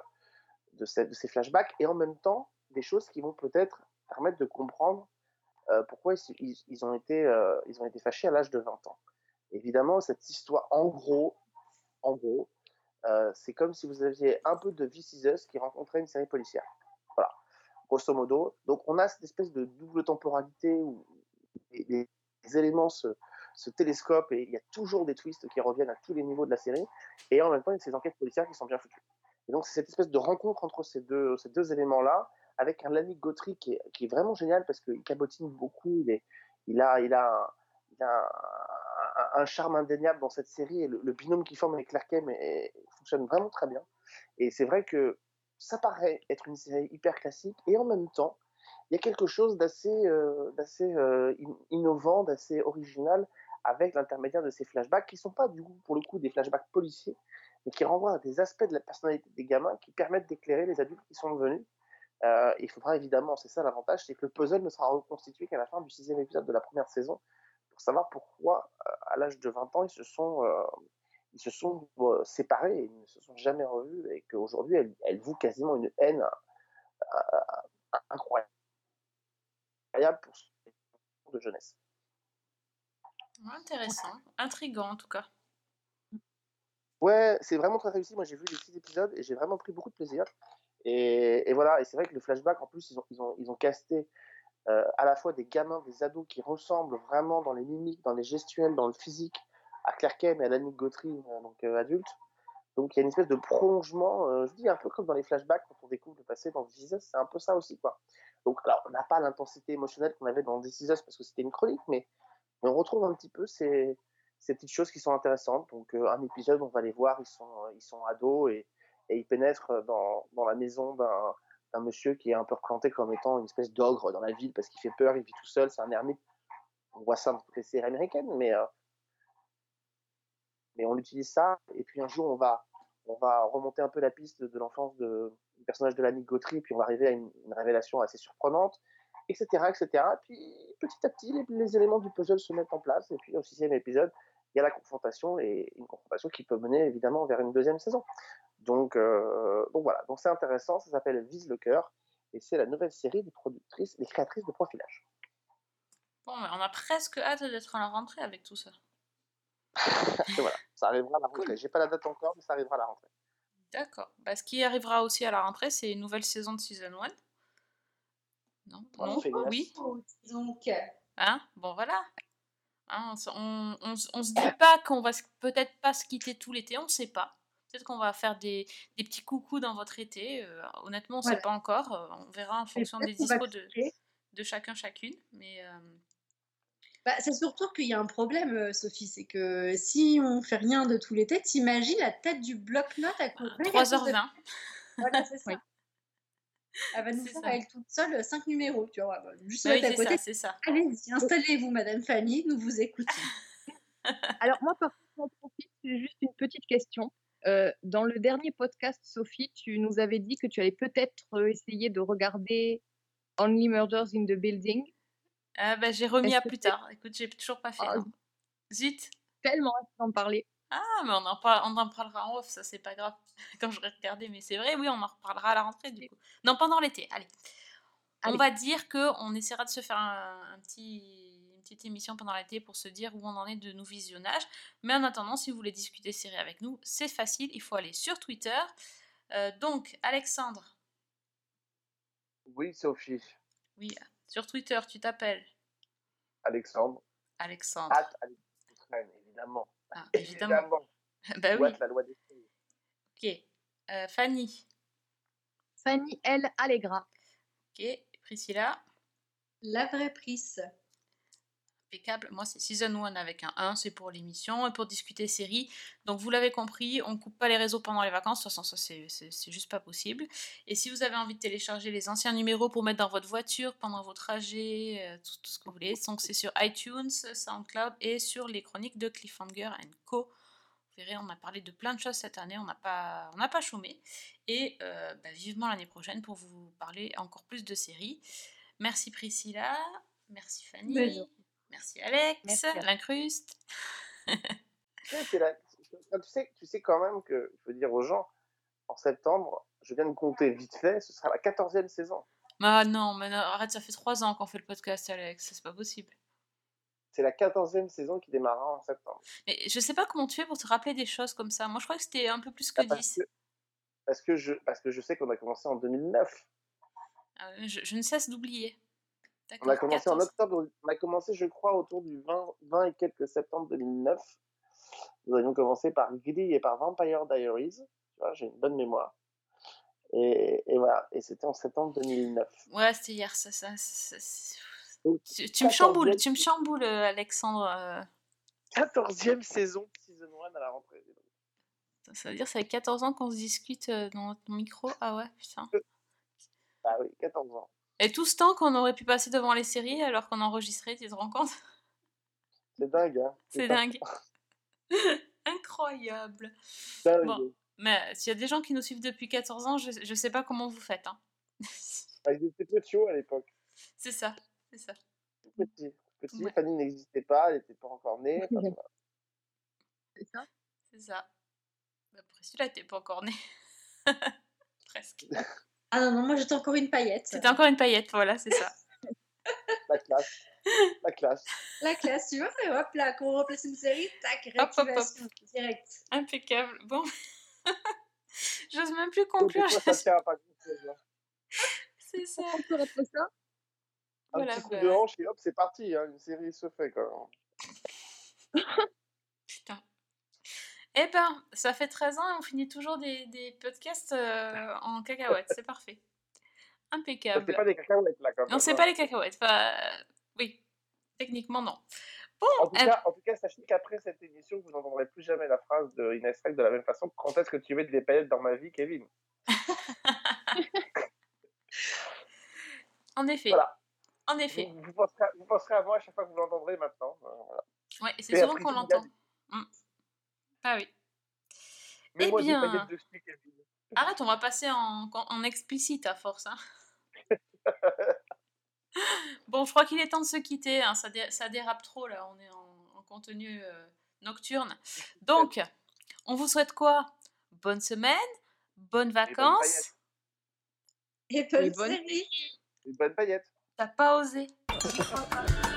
de, cette, de ces flashbacks, et en même temps, des choses qui vont peut-être permettre de comprendre euh, pourquoi ils, ont été, euh, ils ont été fâchés à l'âge de 20 ans. Évidemment, cette histoire, en gros, en gros, euh, c'est comme si vous aviez un peu de This Is Us qui rencontrait une série policière. Voilà, grosso modo. Donc on a cette espèce de double temporalité où les éléments se, se télescopent et il y a toujours des twists qui reviennent à tous les niveaux de la série. Et en même temps, il y a ces enquêtes policières qui sont bien foutues. Et donc c'est cette espèce de rencontre entre ces deux, ces deux éléments-là, avec un Lanny Gautry qui est, vraiment génial parce qu'il cabotine beaucoup, il, a, un, charme indéniable dans cette série et le, binôme qu'il forme avec Clark Kent fonctionne vraiment très bien. Et c'est vrai que ça paraît être une série hyper classique et en même temps, il y a quelque chose d'assez euh, euh, in- innovant, d'assez original avec l'intermédiaire de ces flashbacks qui sont pas du coup pour le coup des flashbacks policiers, mais qui renvoient à des aspects de la personnalité des gamins qui permettent d'éclairer les adultes qui sont devenus. Euh, il faudra évidemment, c'est ça l'avantage, c'est que le puzzle ne sera reconstitué qu'à la fin du sixième épisode de la première saison pour savoir pourquoi, euh, à l'âge de 20 ans, ils se sont, euh, ils se sont euh, séparés et ils ne se sont jamais revus et qu'aujourd'hui, elle, elle voue quasiment une haine incroyable pour ce de jeunesse. Intéressant, intriguant en tout cas. Ouais, c'est vraiment très réussi. Moi, j'ai vu les six épisodes et j'ai vraiment pris beaucoup de plaisir. Et, voilà, et c'est vrai que le flashback, en plus, ils ont, ils ont, ils ont casté euh, à la fois des gamins, des ados qui ressemblent vraiment dans les mimiques, dans les gestuels, dans le physique à Claire Kane et à Lanny Gautry, euh, donc euh, adulte. Donc il y a une espèce de prolongement, je dis un peu comme dans les flashbacks quand on découvre le passé dans This c'est un peu ça aussi quoi. Donc alors on n'a pas l'intensité émotionnelle qu'on avait dans This parce que c'était une chronique, mais, on retrouve un petit peu ces, ces petites choses qui sont intéressantes. Donc un épisode, on va les voir, ils sont, ils sont ados et, et ils pénètrent dans, dans la maison d'un monsieur qui est un peu représenté comme étant une espèce d'ogre dans la ville parce qu'il fait peur, il vit tout seul, c'est un ermite. On voit ça dans toutes les séries américaines, mais, euh, mais on utilise ça. Et puis un jour, on va, on va remonter un peu la piste de, l'enfance du personnage de Lanny Gautry, puis on va arriver à une, révélation assez surprenante, etc., etc. Et puis petit à petit, les éléments du puzzle se mettent en place. Et puis au sixième épisode, il y a la confrontation et une confrontation qui peut mener évidemment vers une deuxième saison. Donc, euh, donc voilà, donc c'est intéressant, ça s'appelle Vise le cœur et c'est la nouvelle série des productrices, des créatrices de profilage. Bon, mais on a presque hâte d'être à la rentrée avec tout ça. et voilà, ça arrivera à la rentrée. J'ai pas la date encore, mais ça arrivera à la rentrée. D'accord. Bah, ce qui arrivera aussi à la rentrée, c'est une nouvelle saison de Season 1. Non, Voilà, non? Oui Donc, Hein? Bon, voilà. Hein, on, se- on, on se- on se dit pas qu'on va peut-être pas se quitter tout l'été, on sait pas. Peut-être qu'on va faire des, des petits coucous dans votre été. euh, honnêtement, on sait Voilà. pas encore. euh, on verra en fonction des dispos de, chacun chacune. Mais euh, Bah, c'est surtout qu'il y a un problème, Sophie, c'est que si on fait rien de tout l'été, t'imagines la tête du bloc-notes à courir. à cause de- 3h20. Voilà, c'est ça. Oui. Elle va nous faire ça. elle toute seule 5 numéros, tu vois. bah, Juste Bah oui, à côté. c'est ça. Allez-y, installez-vous, Madame Fanny, nous vous écoutons. Alors moi, par contre, j'en profite, c'est juste une petite question. Euh, dans le dernier podcast, Sophie, tu nous avais dit que tu allais peut-être euh, essayer de regarder Only Murders in the Building. Ah, bah, j'ai remis à plus tard. Écoute, j'ai toujours pas fait. Ah, non. Zut. Tellement d'en parler. Ah, mais on en, parle, on en parlera en off, ça c'est pas grave. Quand j'aurai regardé, mais c'est vrai, oui, on en reparlera à la rentrée du coup. Non, pendant l'été, allez. On va dire que on essaiera de se faire un, un petit, petite émission pendant l'été pour se dire où on en est de nos visionnages. Mais en attendant, si vous voulez discuter série avec nous, c'est facile, il faut aller sur Twitter. Euh, donc, Alexandre, Oui, Sophie. oui, sur Twitter, tu t'appelles? Alexandre. Alexandre. At Alexandre évidemment. Ah, évidemment. bah oui, la loi des ok. Euh, Fanny, Fanny L. Allegra. ok. Priscilla. La vraie prise. Moi, c'est Season 1 avec un 1, c'est pour l'émission et pour discuter série. Donc, vous l'avez compris, on coupe pas les réseaux pendant les vacances. De toute façon, ça, c'est- juste pas possible. Et si vous avez envie de télécharger les anciens numéros pour mettre dans votre voiture pendant vos trajets, euh, tout, ce que vous voulez, donc c'est sur iTunes, SoundCloud et sur les chroniques de Cliffhanger Co. Vous verrez, on a parlé de plein de choses cette année, on n'a pas, pas chômé. Et euh, bah, vivement l'année prochaine pour vous parler encore plus de séries. Merci Priscilla, merci Fanny, non. Merci Alex, Merci l'incruste. Tu sais, la- tu sais, tu sais quand même que, il faut dire aux gens, en septembre, je viens de compter vite fait, ce sera la 14e saison. Ah non, mais non, arrête, ça fait trois ans qu'on fait le podcast, Alex, c'est pas possible. C'est la 14e saison qui démarrera en septembre. Mais je sais pas comment tu fais pour te rappeler des choses comme ça. Moi, je crois que c'était un peu plus que Ah, parce 10. que, parce que je, parce que je sais qu'on a commencé en 2009. Ah, je, je ne cesse d'oublier. On a commencé en 14. octobre, on a commencé, je crois, autour du 20, 20 et quelques septembre 2009. Nous avions commencé par Glee et par Vampire Diaries. Tu vois, j'ai une bonne mémoire. Et, et voilà, et c'était en septembre 2009. Ouais, c'était hier, ça. ça, ça- ça- Donc, Tu, tu me chamboules, 14e tu me chamboules, euh, Alexandre. euh. 14e saison de Season 1 à la rentrée. Ça veut dire que ça fait 14 ans qu'on se discute euh, dans notre micro. Ah ouais, putain. Ah oui, 14 ans. Et tout ce temps qu'on aurait pu passer devant les séries alors qu'on enregistrait, tu te rends compte? C'est dingue, hein C'est dingue. Incroyable. dingue. Bon, mais s'il y a des gens qui nous suivent depuis 14 ans, je, je sais pas comment vous faites. Hein. Ah, Ils étaient petits à l'époque. C'est ça, c'est ça. Tout Petits. Petits, Ouais. Fanny n'existait pas, elle n'était pas encore née. enfin, voilà. C'est ça C'est ça. Bah, Priscilla, t'es pas encore née. Presque. Ah non, non, moi j'étais encore une paillette. C'était encore une paillette, voilà, c'est ça. La classe. La classe. La classe, tu vois, et hop là, quand on remplace une série, tac, Hop, hop, hop. réactivation, direct. Impeccable. Bon. J'ose même plus conclure. ça à pas hein. C'est ça. Encore après ça Un Voilà, petit coup bah, de hanche et hop, c'est parti. Hein. Une série se fait quand même. Putain. Eh ben, ça fait 13 ans et on finit toujours des, des podcasts euh, en cacahuètes. C'est parfait. Impeccable. C'est pas des cacahuètes là quand même. Non, c'est pas les cacahuètes. Enfin, euh, oui, techniquement, non. Bon, En tout, cas, en tout cas, sachez qu'après cette émission, vous n'entendrez plus jamais la phrase de Inès Reg de la même façon. Quand est-ce que tu mets des paillettes dans ma vie, Kevin? En effet. Voilà. En effet. Vous, vous penserez, vous penserez à moi à chaque fois que vous l'entendrez maintenant. Euh, voilà. Ouais, et c'est souvent qu'on l'entend. Ah oui. Bien. des paillettes dessus, Kevin. Arrête, on va passer en, en explicite à force. hein. bon, je crois qu'il est temps de se quitter. hein, Ça, dé- ça dérape trop là. On est en, en contenu euh, nocturne. Donc, on vous souhaite quoi? Bonne semaine, bonnes vacances. Et bonne Et bonne- série. Une bonne paillette. T'as pas osé.